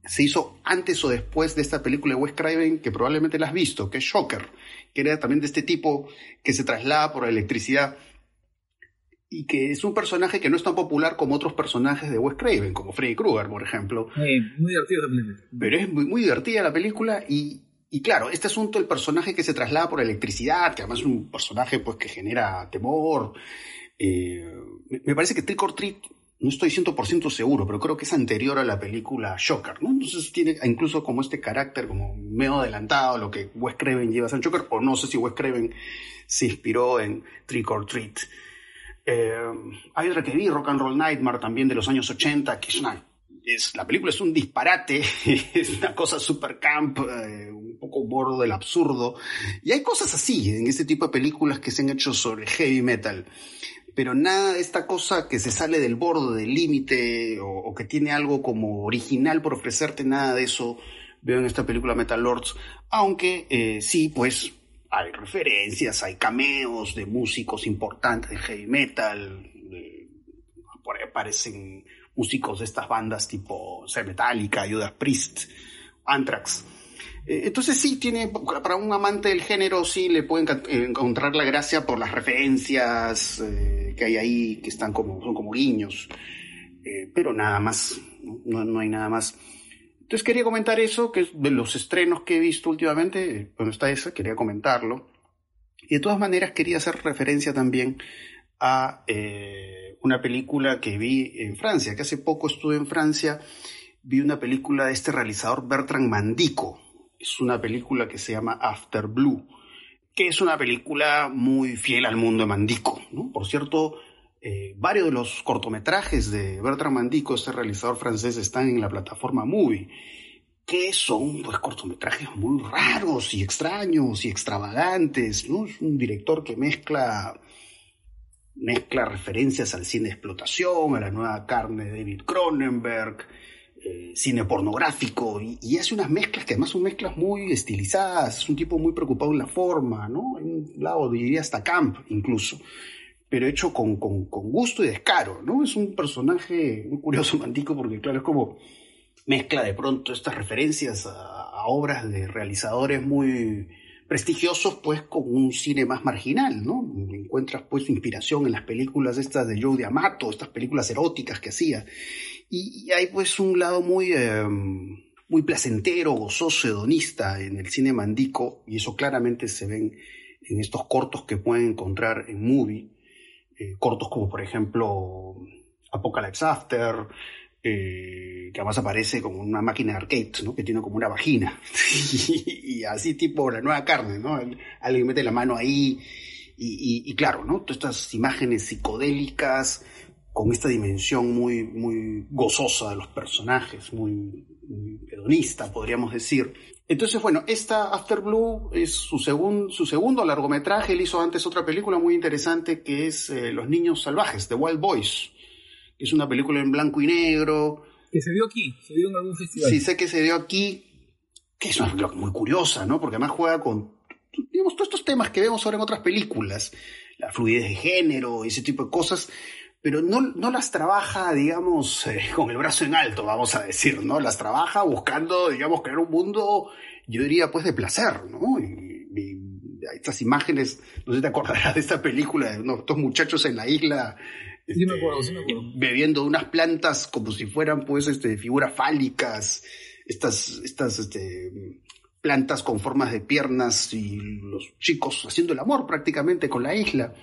Speaker 2: se hizo antes o después de esta película de Wes Craven, que probablemente la has visto, que es Shocker, que era también de este tipo que se traslada por la electricidad y que es un personaje que no es tan popular como otros personajes de Wes Craven, como Freddy Krueger, por ejemplo.
Speaker 3: Sí, muy divertida la película.
Speaker 2: Pero es muy, muy divertida la película y, y claro, este asunto del personaje que se traslada por electricidad, que además es un personaje pues que genera temor, eh, me parece que Trick or Treat, no estoy 100% seguro, pero creo que es anterior a la película Shocker, ¿no? Entonces tiene incluso como este carácter como medio adelantado lo que Wes Craven lleva a ser Shocker, o no sé si Wes Craven se inspiró en Trick or Treat. Eh, hay otra que vi, Rock and Roll Nightmare, también de los años 80, que es la película es un disparate, es una cosa super camp, eh, un poco bordo del absurdo. Y hay cosas así en este tipo de películas que se han hecho sobre heavy metal. Pero nada de esta cosa que se sale del borde, del límite, o, que tiene algo como original por ofrecerte, nada de eso veo en esta película Metal Lords. Aunque eh, sí, pues hay referencias, hay cameos de músicos importantes de heavy metal, ahí aparecen músicos de estas bandas tipo Metallica, Judas Priest, Anthrax. Eh, entonces sí, tiene, para un amante del género sí le pueden encontrar la gracia por las referencias eh, que hay ahí, que están como, son como guiños, eh, pero nada más, ¿no? No, hay nada más. Entonces quería comentar eso, que es de los estrenos que he visto últimamente, bueno, está esa, quería comentarlo. Y de todas maneras quería hacer referencia también a una película que vi en Francia, que hace poco estuve en Francia, vi una película de este realizador Bertrand Mandico. Es una película que se llama After Blue, que es una película muy fiel al mundo de Mandico. Por cierto, eh, varios de los cortometrajes de Bertrand Mandico, este realizador francés, están en la plataforma Movie. que son pues cortometrajes muy raros y extraños y extravagantes, ¿no? Es un director que mezcla mezcla referencias al cine de explotación, a la nueva carne de David Cronenberg, eh, cine pornográfico, y, hace unas mezclas que además son mezclas muy estilizadas, es un tipo muy preocupado en la forma, ¿no? En un lado diría hasta camp incluso, pero hecho con, con, con, gusto y descaro, ¿no? Es un personaje muy curioso, Mantico, porque claro, es como mezcla de pronto estas referencias a, obras de realizadores muy prestigiosos pues con un cine más marginal, ¿no? Encuentras pues inspiración en las películas estas de Joe D'Amato, estas películas eróticas que hacía. Y, hay pues un lado muy, em, muy placentero, gozoso, hedonista en el cine mandico, y eso claramente se ven en estos cortos que pueden encontrar en Movie, eh, cortos como por ejemplo Apocalypse After, eh, que además aparece como una máquina de arcade, ¿no? Que tiene como una vagina. y, así tipo la nueva carne, ¿no? Alguien mete la mano ahí y, claro, ¿no? Todas estas imágenes psicodélicas con esta dimensión muy, muy gozosa de los personajes, muy, hedonista, podríamos decir. Entonces, bueno, esta After Blue es su, su segundo largometraje. Él hizo antes otra película muy interesante que es eh, Los Niños Salvajes, The Wild Boys es una película en blanco y negro.
Speaker 3: Que se dio aquí, se dio en algún festival.
Speaker 2: Sí, sé que se dio aquí, que es una película muy curiosa, ¿no? Porque además juega con, digamos, todos estos temas que vemos ahora en otras películas, la fluidez de género, ese tipo de cosas, pero no, no las trabaja, digamos, eh, con el brazo en alto, vamos a decir, ¿no? Las trabaja buscando, digamos, crear un mundo, yo diría, pues, de placer, ¿no? Y, estas imágenes, no sé si te acordarás de esta película de unos, estos muchachos en la isla
Speaker 3: Sí me acuerdo, sí me acuerdo.
Speaker 2: Bebiendo unas plantas como si fueran, pues, este, figuras fálicas, estas, estas, este, plantas con formas de piernas y los chicos haciendo el amor prácticamente con la isla.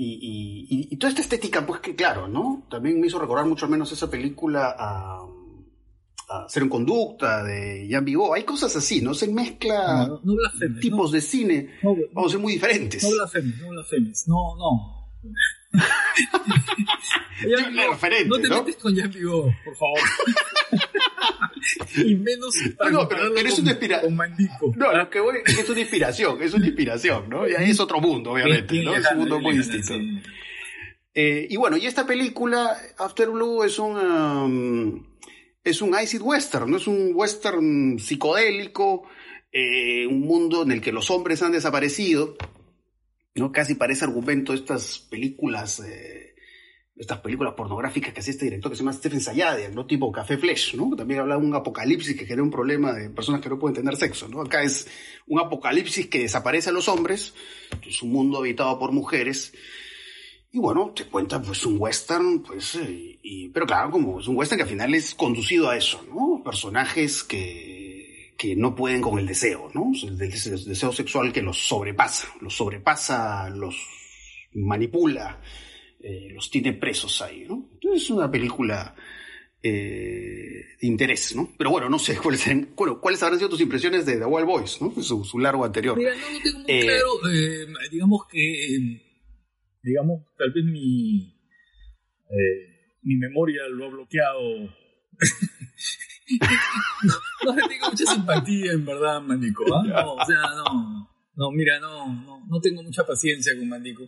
Speaker 2: Y, toda esta estética, pues que claro, ¿no? También me hizo recordar mucho menos esa película a, a Ser en Conducta de Jean Vigo. Hay cosas así, ¿no? Se mezcla tipos de cine, vamos a ser muy diferentes.
Speaker 3: No blasfemes, no blasfemes, no, no no te metes con Jean Vigo, por favor. y menos
Speaker 2: no, pero, es una inspiración. No, lo que voy es una inspiración, es una inspiración, ¿no? Y ahí es otro mundo, obviamente, ¿no? Es un mundo muy distinto. Eh, y bueno, y esta película, After Blue, es un, um, es un acid western, ¿no? Es un western psicodélico, eh, un mundo en el que los hombres han desaparecido ¿no? Casi parece argumento de estas películas, eh, estas películas pornográficas que hacía este director que se llama Stephen Sayadian, ¿no? Tipo Café Flesh, ¿no? También habla de un apocalipsis que genera un problema de personas que no pueden tener sexo, ¿no? Acá es un apocalipsis que desaparece a los hombres, es un mundo habitado por mujeres, y bueno, te cuenta pues un western, pues, eh, y, pero claro, como es un western que al final es conducido a eso, ¿no? Personajes que que no pueden con el deseo, ¿no? El deseo sexual que los sobrepasa, los sobrepasa, los manipula, eh, los tiene presos ahí, ¿no? Entonces es una película eh, de interés, ¿no? Pero bueno, no sé cuáles, bueno, cuáles habrán sido tus impresiones de The Wild Boys, ¿no? Su, su largo anterior.
Speaker 3: Mira, no, no tengo muy eh, claro, digamos que, digamos, tal vez mi, mi memoria lo ha bloqueado no, le tengo mucha simpatía, en verdad, Mandico. ¿ah? No, o sea, no. No, mira, no, no, no tengo mucha paciencia con Mandico.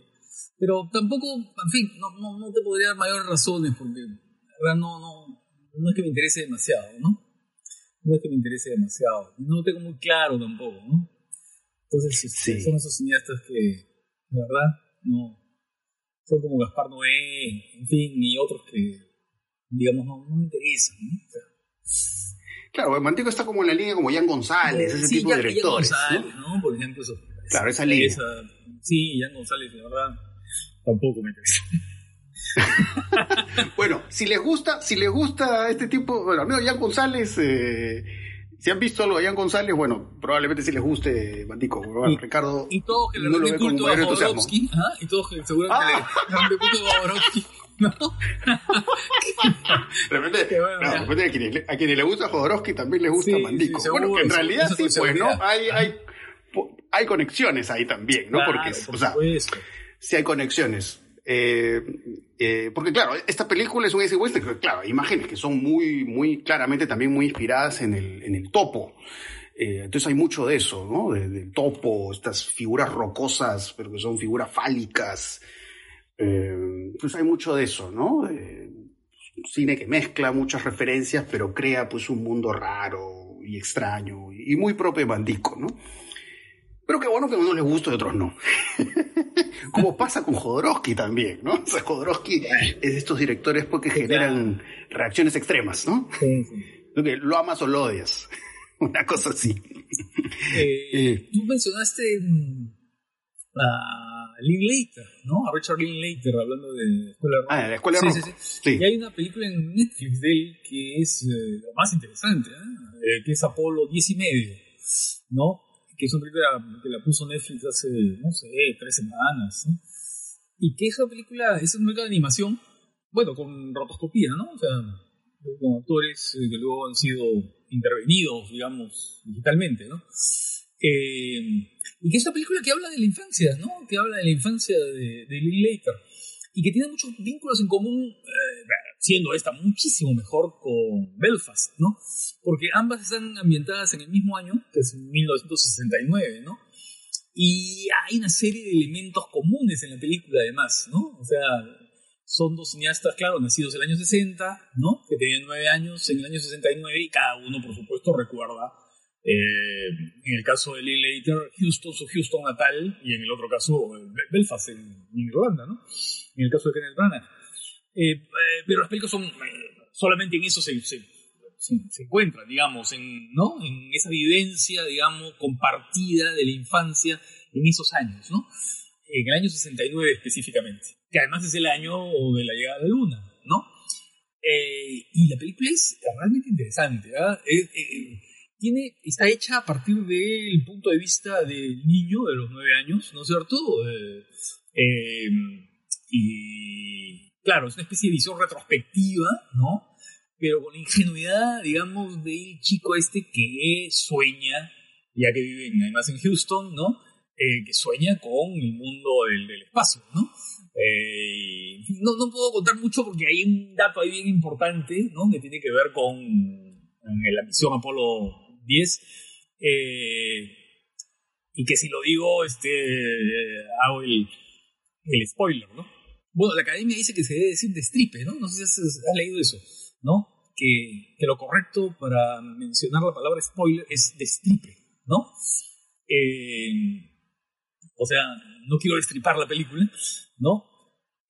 Speaker 3: Pero tampoco, en fin, no, no, no te podría dar mayores razones porque, verdad, no, no, no es que me interese demasiado, ¿no? No es que me interese demasiado. No lo tengo muy claro tampoco, ¿no? Entonces, son esos cineastas que, de verdad, no. Son como Gaspar Noé, en fin, y otros que, digamos, no, no me interesan, ¿no? O sea,
Speaker 2: Claro, Mantico está como en la línea como Jan González, ese tipo de directores. Jan González,
Speaker 3: ¿no? Por ejemplo, eso.
Speaker 2: Claro, esa línea.
Speaker 3: sí, Jan González, la verdad, tampoco me interesa.
Speaker 2: bueno, si les gusta, si les gusta este tipo, bueno, no, Jan González, eh, si han visto algo de Jan González, bueno, probablemente si les guste Mantico, bueno, Ricardo.
Speaker 3: Y todos que le no lo culto a Jodorowsky, ¿ah? y todos que seguramente ah. le culto a Jodorowsky. ¿no?
Speaker 2: de repente, a, quienes, a, quienes, le gusta Jodorowsky también les gusta Mandico. bueno, que en realidad sí, pues, ¿no? Hay, hay, hay conexiones ahí también, ¿no? Porque, o sea, si hay conexiones. Eh, eh, porque claro, esta película es un ese western, claro, hay imágenes que son muy, muy claramente también muy inspiradas en el, en el topo. Eh, entonces hay mucho de eso, ¿no? Del topo, estas figuras rocosas, pero que son figuras fálicas. Pues hay mucho de eso, ¿no? cine que mezcla muchas referencias, pero crea pues un mundo raro y extraño y muy propio de Mandico, ¿no? Pero qué bueno que a uno les gusta y a otros no. Como pasa con Jodorowsky también, ¿no? O sea, Jodorowsky es de estos directores porque generan reacciones extremas, ¿no? Sí, sí. Lo amas o lo odias. Una cosa así.
Speaker 3: Eh, eh. Tú mencionaste a Linklater, ¿no? A Richard Linklater hablando de
Speaker 2: Escuela Rock. Ah, de la Escuela
Speaker 3: sí, Sí, sí, Y hay una película en Netflix de él que es eh, lo más interesante, ¿eh? que es Apolo 10 y medio, ¿no? que es una película que la puso Netflix hace, no sé, tres semanas, Y que esa película es una película de animación, bueno, con rotoscopía, ¿no? O sea, con actores eh, que luego han sido intervenidos, digamos, digitalmente, ¿no? Eh, y que es una película que habla de la infancia, ¿no? Que habla de la infancia de, de Later y que tiene muchos vínculos en común, eh, siendo esta muchísimo mejor con Belfast, ¿no? Porque ambas están ambientadas en el mismo año, que es 1969, ¿no? Y hay una serie de elementos comunes en la película, además, ¿no? O sea, son dos cineastas, claro, nacidos en el año 60, ¿no? Que tenían nueve años en el año 69 y cada uno, por supuesto, recuerda eh, en el caso de Linklater, Houston, su Houston natal, y en el otro caso, Belfast, en, Irlanda, ¿no? En el caso de Kenneth Branagh. Eh, eh, pero las películas son, solamente en eso se, se, se, encuentran, digamos, en, ¿no? en esa vivencia, digamos, compartida de la infancia en esos años, ¿no? En el año 69 específicamente, que además es el año de la llegada de Luna, ¿no? y la película es realmente interesante, ¿verdad? Tiene, está hecha a partir del punto de vista del niño de los nueve años, ¿no es cierto? Eh, em, y claro, es una especie de visión retrospectiva, ¿no? Pero con la ingenuidad, digamos, del chico este que sueña, ya que vive además en Houston, ¿no? Eh, que sueña con el mundo del, espacio, ¿no? Eh, ¿no? No puedo contar mucho porque hay un dato ahí bien importante, ¿no? Que tiene que ver con la misión Apolo 10. Eh, y que si lo digo, este, hago el, el spoiler, ¿no? Bueno, la academia dice que se debe decir destripe, ¿no? No sé si has, leído eso, ¿no? Que, que, lo correcto para mencionar la palabra spoiler es destripe, ¿no? Eh, o sea, no quiero destripar la película, ¿no?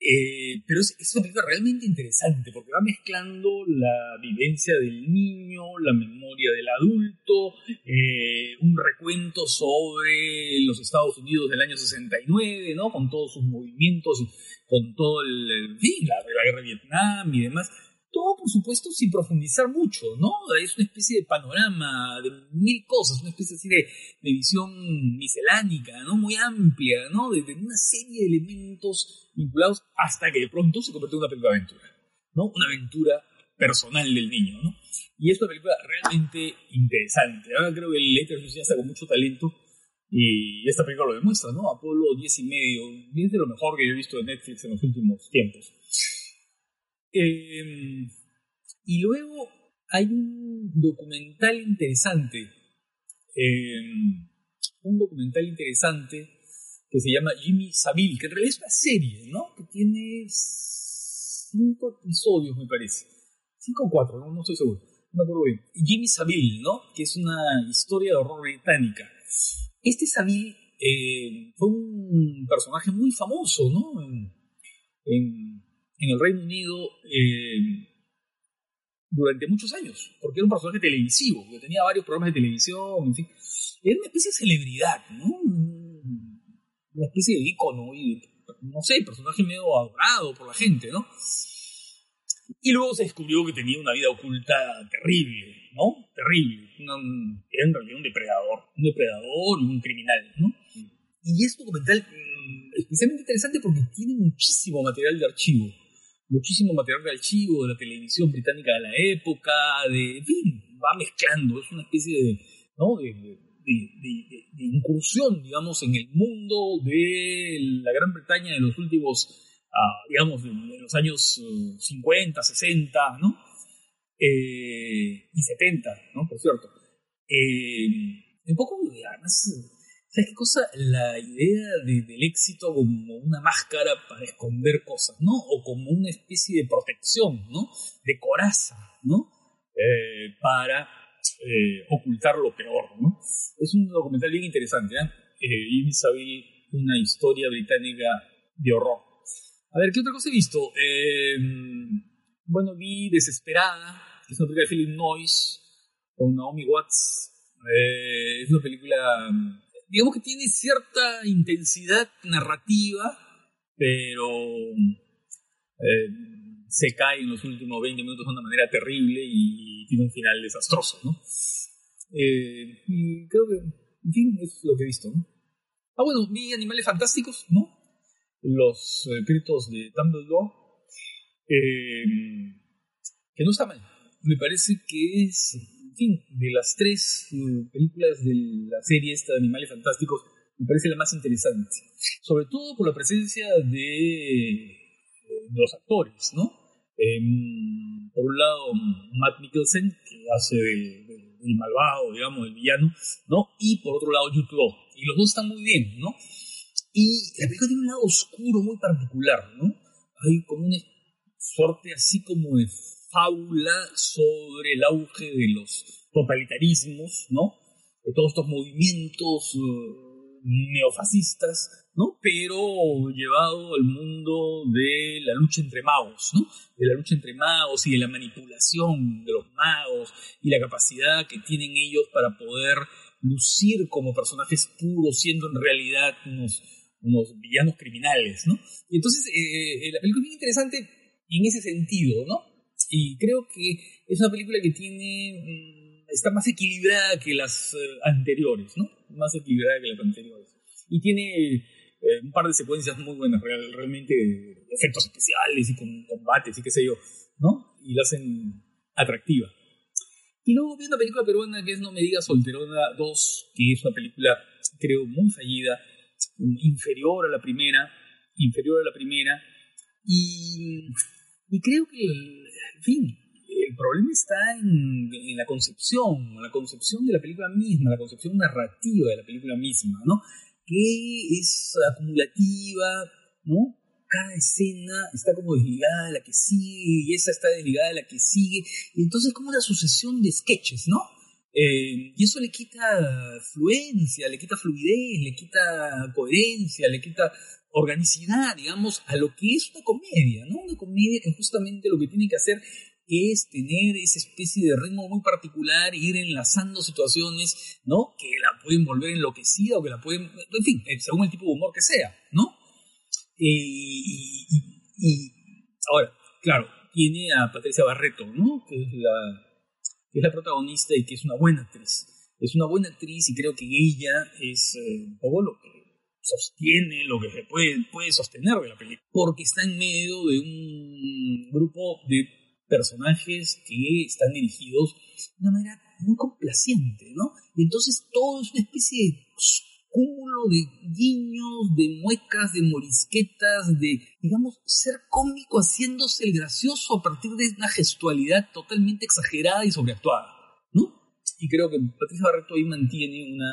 Speaker 3: Eh, pero es, es, una película realmente interesante porque va mezclando la vivencia del niño, la memoria del adulto, eh, un recuento sobre los Estados Unidos del año 69, ¿no? Con todos sus movimientos, con todo el, fin, la, la guerra de Vietnam y demás todo por supuesto sin profundizar mucho, ¿no? Es una especie de panorama de mil cosas, una especie así de, visión miscelánica, ¿no? Muy amplia, ¿no? De, una serie de elementos vinculados hasta que de pronto se convierte en una película de aventura, ¿no? Una aventura personal del niño, ¿no? Y es una película realmente interesante. Ahora creo que el ya está con mucho talento y esta película lo demuestra, ¿no? Apolo 10 y medio, es de lo mejor que yo he visto de Netflix en los últimos tiempos. Em, y luego hay un documental interesante, em, un documental interesante que se llama Jimmy Savile, que en realidad es una serie, ¿no? Que tiene cinco episodios, me parece. Cinco o cuatro, no, estoy seguro. No me acuerdo bien. Jimmy Savile, ¿no? Que es una historia de horror británica. Este Savile eh, fue un personaje muy famoso, ¿no? en el Reino Unido eh, durante muchos años, porque era un personaje televisivo, que tenía varios programas de televisión, en fin. Era una especie de celebridad, ¿no? Una especie de ícono, y, no sé, personaje medio adorado por la gente, ¿no? Y luego se descubrió que tenía una vida oculta terrible, ¿no? Terrible. era en realidad un depredador, un depredador, un criminal, ¿no? Y es un documental mm, especialmente interesante porque tiene muchísimo material de archivo muchísimo material de archivo de la televisión británica de la época, de, fin, va mezclando, es una especie de, ¿no? de, incursión, digamos, en el mundo de la Gran Bretaña de los últimos digamos, en los años 50, 60, ¿no? y 70, ¿no? Por cierto. un poco, además, ¿Sabes qué cosa? La idea del éxito como una máscara para esconder cosas, ¿no? O como una especie de protección, ¿no? De coraza, ¿no? Eh, para eh, ocultar lo peor, ¿no? Es un documental bien interesante, ¿eh? eh una historia británica de horror. A ver, ¿qué otra cosa he visto? Em, bueno, vi Desesperada, que es una película de Philip Noyce, con Naomi Watts. es una película digamos que tiene cierta intensidad narrativa, pero eh, se cae en los últimos 20 minutos de una manera terrible y tiene un final desastroso, ¿no? Eh, y creo que, en fin, es lo que he visto, ¿no? Ah, bueno, vi Animales Fantásticos, ¿no? Los escritos de Dumbledore, eh, que no está mal. Me parece que es de las tres eh, películas de la serie esta de Animales Fantásticos, me parece la más interesante. Sobre todo por la presencia de, los actores, ¿no? Em, por un lado, Matt Mikkelsen, que hace del, malvado, digamos, el villano, ¿no? Y por otro lado, Jude Law. Y los dos están muy bien, ¿no? Y la película tiene un lado oscuro muy particular, ¿no? Hay como una suerte así como de fábula sobre el auge de los totalitarismos, ¿no? De todos estos movimientos uh, neofascistas, ¿no? Pero llevado al mundo de la lucha entre magos, ¿no? De la lucha entre magos y de la manipulación de los magos y la capacidad que tienen ellos para poder lucir como personajes puros, siendo en realidad unos, unos villanos criminales, ¿no? Y entonces eh, eh, la película es muy interesante en ese sentido, ¿no? Y creo que es una película que tiene. Mm, está más equilibrada que las eh, anteriores, ¿no? Más equilibrada que las anteriores. Y tiene eh, un par de secuencias muy buenas, realmente efectos especiales y con combates y qué sé yo, ¿no? Y la hacen atractiva. Y luego vi una película peruana que es No me digas solterona 2, que es una película, creo, muy fallida, inferior a la primera, inferior a la primera, y, y creo que en fin, el problema está en, la concepción, la concepción de la película misma, la concepción narrativa de la película misma, ¿no? Que es acumulativa, ¿no? Cada escena está como desligada de la que sigue y esa está desligada de la que sigue. Y entonces como una sucesión de sketches, ¿no? Eh, y eso le quita fluencia, le quita fluidez, le quita coherencia, le quita organicidad, digamos, a lo que es una comedia, ¿no? Una comedia que justamente lo que tiene que hacer es tener esa especie de ritmo muy particular, ir enlazando situaciones, ¿no? Que la pueden volver enloquecida o que la pueden, en fin, eh, según el tipo de humor que sea, ¿no? y, ahora, claro, tiene a Patricia Barreto, ¿no? Que es la, que es la protagonista y que es una buena actriz. Es una buena actriz y creo que ella es eh, un poco lo que sostiene lo que se puede, puede sostener de la película, porque está en medio de un grupo de personajes que están dirigidos de una manera muy complaciente, ¿no? Y entonces todo es una especie de cúmulo de guiños, de muecas, de morisquetas, de, digamos, ser cómico haciéndose el gracioso a partir de una gestualidad totalmente exagerada y sobreactuada, ¿no? Y creo que Patricia Barreto ahí mantiene una,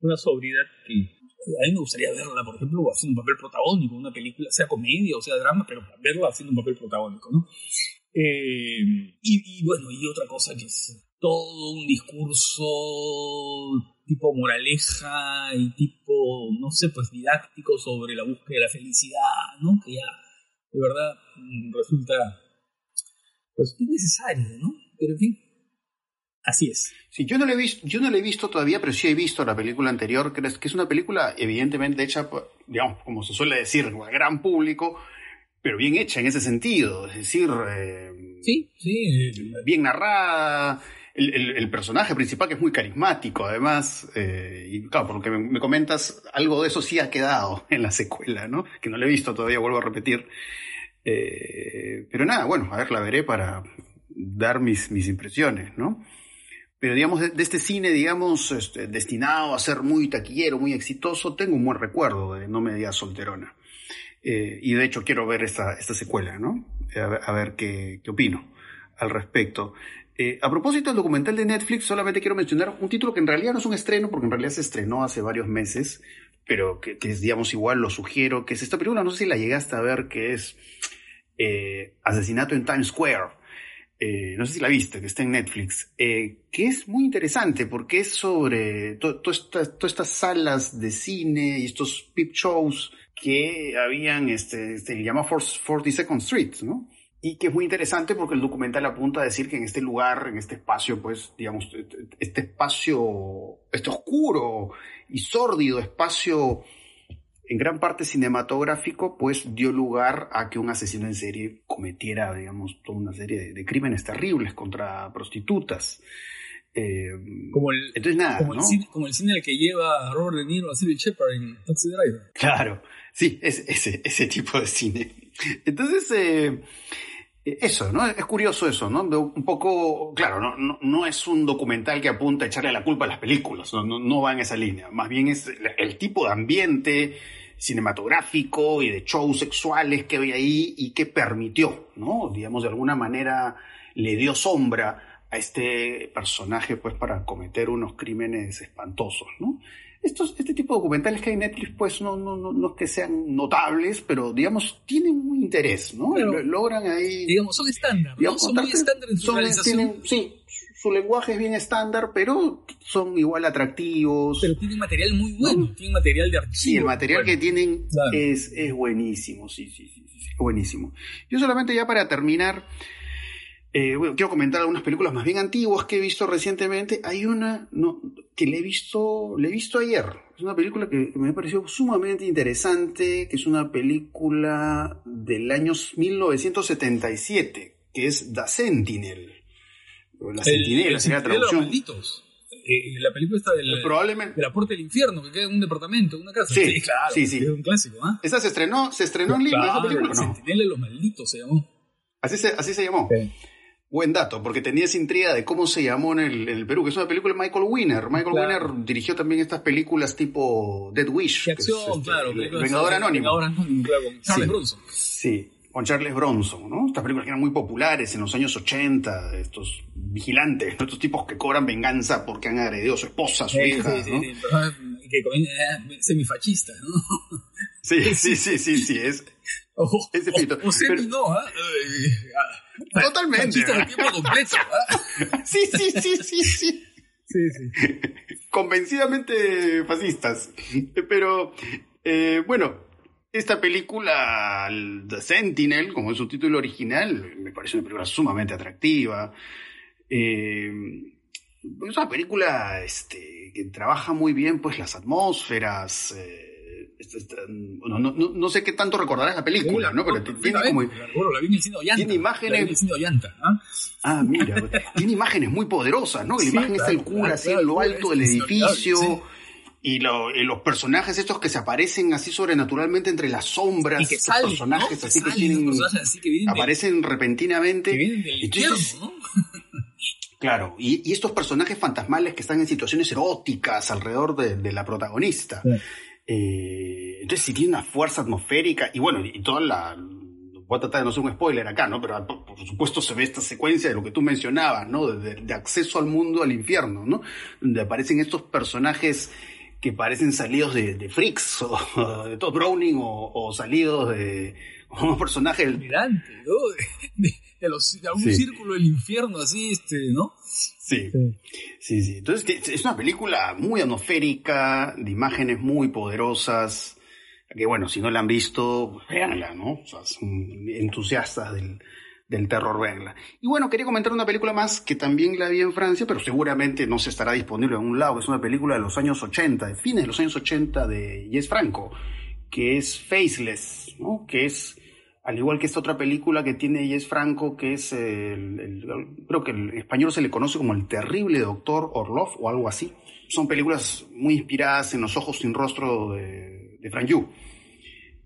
Speaker 3: una sobriedad que a mí me gustaría verla, por ejemplo, haciendo un papel protagónico una película, sea comedia o sea drama, pero verla haciendo un papel protagónico, ¿no? Eh, y, bueno, y otra cosa que es todo un discurso tipo moraleja y tipo, no sé, pues didáctico sobre la búsqueda de la felicidad, ¿no? Que ya, de verdad, mm, resulta, pues, innecesario, ¿no? Pero en fin, Así es.
Speaker 2: Sí, yo no, le he visto, yo no le he visto todavía, pero sí he visto la película anterior, que es, que es una película evidentemente hecha, digamos, como se suele decir, al gran público, pero bien hecha en ese sentido. Es decir, eh,
Speaker 3: sí, sí.
Speaker 2: bien narrada. El, personaje principal que es muy carismático, además, eh, y claro, por lo que me, comentas, algo de eso sí ha quedado en la secuela, ¿no? Que no le he visto todavía, vuelvo a repetir. Eh, pero nada, bueno, a ver, la veré para dar mis, mis impresiones, ¿no? Pero digamos, de, este cine, digamos, este, destinado a ser muy taquillero, muy exitoso, tengo un buen recuerdo de No me digas solterona. Eh, y de hecho quiero ver esta, esta secuela, ¿no? A ver, qué, qué, opino al respecto. Eh, a propósito del documental de Netflix, solamente quiero mencionar un título que en realidad no es un estreno, porque en realidad se estrenó hace varios meses, pero que, digamos, igual lo sugiero, que es esta película, no sé si la llegaste a ver, que es eh, Asesinato en Times Square. Eh, no sé si la viste, que está en Netflix, eh, que es muy interesante porque es sobre todas estas salas de cine y estos peep shows que habían, este, este llamado 42nd Street, ¿no? Y que es muy interesante porque el documental apunta a decir que en este lugar, en este espacio, pues, digamos, este espacio, este oscuro y sórdido espacio en gran parte cinematográfico, pues dio lugar a que un asesino en serie cometiera, digamos, toda una serie de, crímenes terribles contra prostitutas.
Speaker 3: Eh, como el, entonces nada, como, el cine, como el cine al que lleva Robert De Niro a Civil Shepard en Taxi Driver.
Speaker 2: Claro, sí, es, ese, ese tipo de cine. Entonces, eh, eso, ¿no? Es curioso eso, ¿no? Un poco, claro, no, no, no, es un documental que apunta a echarle la culpa a las películas, no, no, va en esa línea. Más bien es el, tipo de ambiente cinematográfico y de shows sexuales que había ahí y que permitió, ¿no? Digamos, de alguna manera le dio sombra a este personaje, pues, para cometer unos crímenes espantosos, ¿no? Estos, este tipo de documentales que hay en Netflix, pues no, no, no, no es que sean notables, pero digamos, tienen un interés, ¿no? Logran ahí.
Speaker 3: Digamos, son estándar, ¿no? Son muy estándar en su son,
Speaker 2: tienen, Sí, su lenguaje es bien estándar, pero son igual atractivos.
Speaker 3: Pero tienen material muy bueno, tienen material de archivo.
Speaker 2: Sí, el material que tienen es, es buenísimo, sí, sí, sí, sí, buenísimo. Yo solamente ya para terminar. Eh, bueno, quiero comentar algunas películas más bien antiguas que he visto recientemente. Hay una no, que le he visto, le he visto ayer. Es una película que me ha parecido sumamente interesante, que es una película del año 1977, que es The Sentinel.
Speaker 3: La Sentinela sería la traducción. De los malditos. Eh, la película está del,
Speaker 2: Probablemente.
Speaker 3: de la puerta del infierno, que queda en un departamento, en una casa.
Speaker 2: Sí, claro. Sí, sí.
Speaker 3: Es un clásico, ¿ah?
Speaker 2: ¿Esa se estrenó, se estrenó en Lima?
Speaker 3: Claro, esa película, no? Sentinela de los malditos se llamó.
Speaker 2: Así se, así se llamó. Sí. Buen dato, porque tenía esa intriga de cómo se llamó en el, Perú, que es una película de Michael Winner. Michael Winner dirigió también estas películas tipo Dead Wish.
Speaker 3: acción, este, claro.
Speaker 2: Vengador Anónimo.
Speaker 3: Vengador Anónimo, claro, con Charles Bronson.
Speaker 2: Sí, con Charles Bronson, ¿no? Estas películas que eran muy populares en los años 80, estos vigilantes, estos tipos que cobran venganza porque han agredido a su esposa, a su hija, ¿no?
Speaker 3: Sí, que eh, semifachista, ¿no?
Speaker 2: Sí, sí, sí, sí, sí, es...
Speaker 3: Ojo, o, o semi no, ¿ah?
Speaker 2: Totalmente.
Speaker 3: de tiempo completo.
Speaker 2: sí, sí, sí, sí, sí.
Speaker 3: Sí, sí.
Speaker 2: Convencidamente fascistas. Pero, eh, bueno, esta película, The Sentinel, como es su título original, me parece una película sumamente atractiva. Eh, es una película este, que trabaja muy bien pues las atmósferas. Eh, no, no, no, sé qué tanto recordarás la película, ¿no? Pero tiene como.
Speaker 3: Bueno, la vi en el cine Ollanta.
Speaker 2: Tiene imágenes.
Speaker 3: La vi en el ¿ah?
Speaker 2: ah, mira. tiene imágenes muy poderosas, ¿no? La imagen está el cura así en lo alto del edificio. Y, lo, y, los personajes estos que se aparecen así sobrenaturalmente entre las sombras.
Speaker 3: Y que salen,
Speaker 2: personajes
Speaker 3: ¿no?
Speaker 2: así que, tienen, así que aparecen repentinamente.
Speaker 3: Que vienen del infierno, ¿no?
Speaker 2: Claro, y, y, estos personajes fantasmales que están en situaciones eróticas alrededor de, de la protagonista. Sí. Eh, entonces, si tiene una fuerza atmosférica, y bueno, y toda la. Voy a tratar de no ser un spoiler acá, ¿no? Pero por, supuesto se ve esta secuencia de lo que tú mencionabas, ¿no? De, acceso al mundo, al infierno, ¿no? Donde aparecen estos personajes que parecen salidos de, Freaks o de Todd Browning o, salidos de
Speaker 3: ¿no? De, de, algún círculo del infierno, así, este, ¿no?
Speaker 2: Sí. sí, sí, Entonces es una película muy atmosférica, de imágenes muy poderosas, que bueno, si no la han visto, véanla, ¿no? O sea, son entusiastas del, del terror, véanla. Y bueno, quería comentar una película más que también la vi en Francia, pero seguramente no se estará disponible en un lado. Es una película de los años 80, de fines de los años 80 de Jess Franco, que es Faceless, ¿no? Que es al igual que esta otra película que tiene Jess Franco, que es, el, creo que en español se le conoce como El terrible doctor Orlov o algo así. Son películas muy inspiradas en Los ojos sin rostro de, de Frank Yu.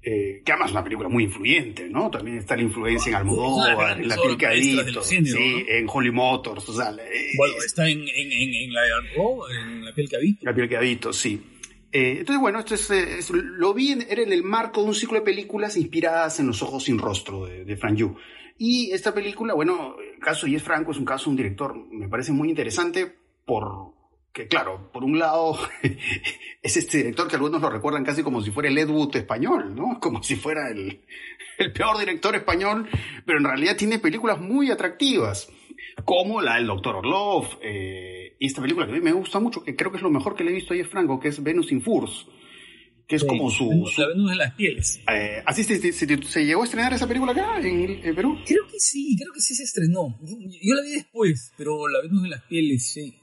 Speaker 2: Eh, que además es una película muy influyente, ¿no? También está la influencia en Almodóvar, en La piel que sí, en Holly Motors, o sea...
Speaker 3: bueno, está en, en, en, la de en La piel que habito.
Speaker 2: La piel que habito, sí. Eh, entonces, bueno, esto es, lo vi, en, era en el marco de un ciclo de películas inspiradas en Los Ojos Sin Rostro de, Frank Yu. Y esta película, bueno, el caso de Yes Franco es un caso, un director, me parece muy interesante por que claro, por un lado es este director que algunos lo recuerdan casi como si fuera el Ed Wood español, ¿no? Como si fuera el peor director español, pero en realidad tiene películas muy atractivas, como la del Doctor Orlov, eh, y esta película que a mí me gusta mucho, que creo que es lo mejor que le he visto a Jeff Franco, que es Venus in Furs, que es como su,
Speaker 3: La Venus de las pieles.
Speaker 2: Eh, ¿Así se, se, se, llegó a estrenar esa película acá en, en, Perú?
Speaker 3: Creo que sí, creo que sí se estrenó. Yo, yo la vi después, pero La Venus de las pieles, sí.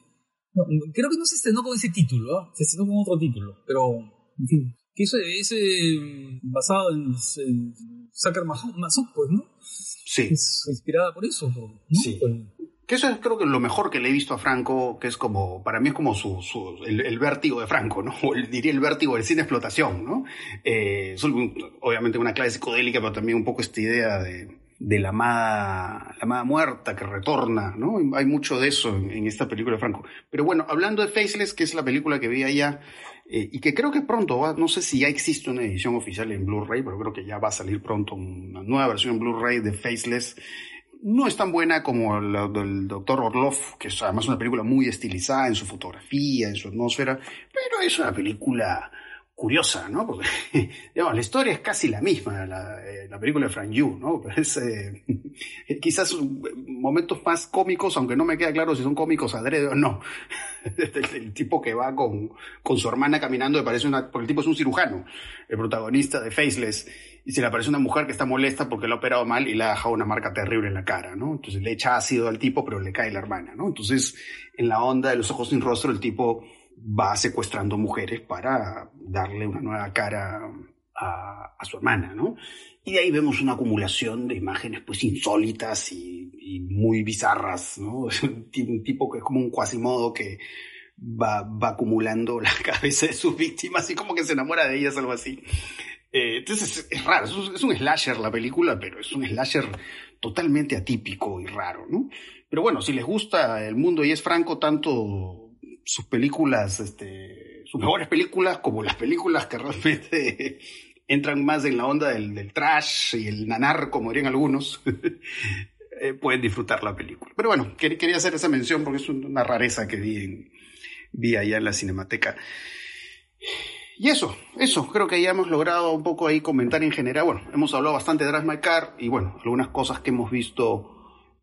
Speaker 3: No, creo que no se estrenó con ese título, ¿eh? se estrenó con otro título, pero, en fin. Que eso es eh, basado en, en Sacar Mason, pues, ¿no?
Speaker 2: Sí.
Speaker 3: Es inspirada por eso, ¿no?
Speaker 2: Sí. Pues, que eso es creo que lo mejor que le he visto a Franco, que es como, para mí es como su, su el, el, vértigo de Franco, ¿no? O el, diría el vértigo del cine explotación, ¿no? Eh, obviamente una clase psicodélica, pero también un poco esta idea de, de la amada, la amada muerta que retorna, ¿no? Hay mucho de eso en, en, esta película de Franco. Pero bueno, hablando de Faceless, que es la película que vi allá, eh, y que creo que pronto va, no sé si ya existe una edición oficial en Blu-ray, pero creo que ya va a salir pronto una nueva versión en Blu-ray de Faceless. No es tan buena como la del Dr. Orlov, que es además una película muy estilizada en su fotografía, en su atmósfera, pero es una película curiosa, ¿no? Porque, digamos, la historia es casi la misma, la, la película de Frank Yu, ¿no? Es, eh, quizás momentos más cómicos, aunque no me queda claro si son cómicos adrede o no. El, el, tipo que va con, con su hermana caminando, me parece una, porque el tipo es un cirujano, el protagonista de Faceless, y se le aparece una mujer que está molesta porque lo ha operado mal y le ha dejado una marca terrible en la cara, ¿no? Entonces le echa ácido al tipo, pero le cae la hermana, ¿no? Entonces, en la onda de los ojos sin rostro, el tipo va secuestrando mujeres para darle una nueva cara a, su hermana, ¿no? Y de ahí vemos una acumulación de imágenes pues insólitas y, muy bizarras, ¿no? Un tipo que es como un cuasimodo que va, acumulando la cabeza de sus víctimas y como que se enamora de ellas, algo así. Eh, entonces es, es raro, es un, es un slasher la película, pero es un slasher totalmente atípico y raro, ¿no? Pero bueno, si les gusta el mundo y es franco tanto sus películas, este, sus mejores películas, como las películas que realmente entran más en la onda del, del trash y el nanar, como dirían algunos, eh, pueden disfrutar la película. Pero bueno, quería hacer esa mención porque es una rareza que vi, en, vi allá en la Cinemateca. Y eso, eso, creo que ya hemos logrado un poco ahí comentar en general. Bueno, hemos hablado bastante de Drive My Car y bueno, algunas cosas que hemos visto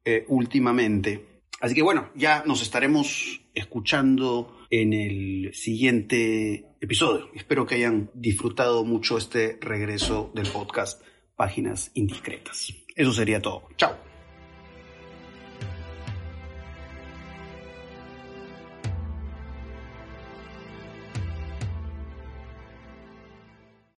Speaker 2: eh, últimamente. Así que bueno, ya nos estaremos escuchando en el siguiente episodio. Espero que hayan disfrutado mucho este regreso del podcast Páginas Indiscretas. Eso sería todo. Chao.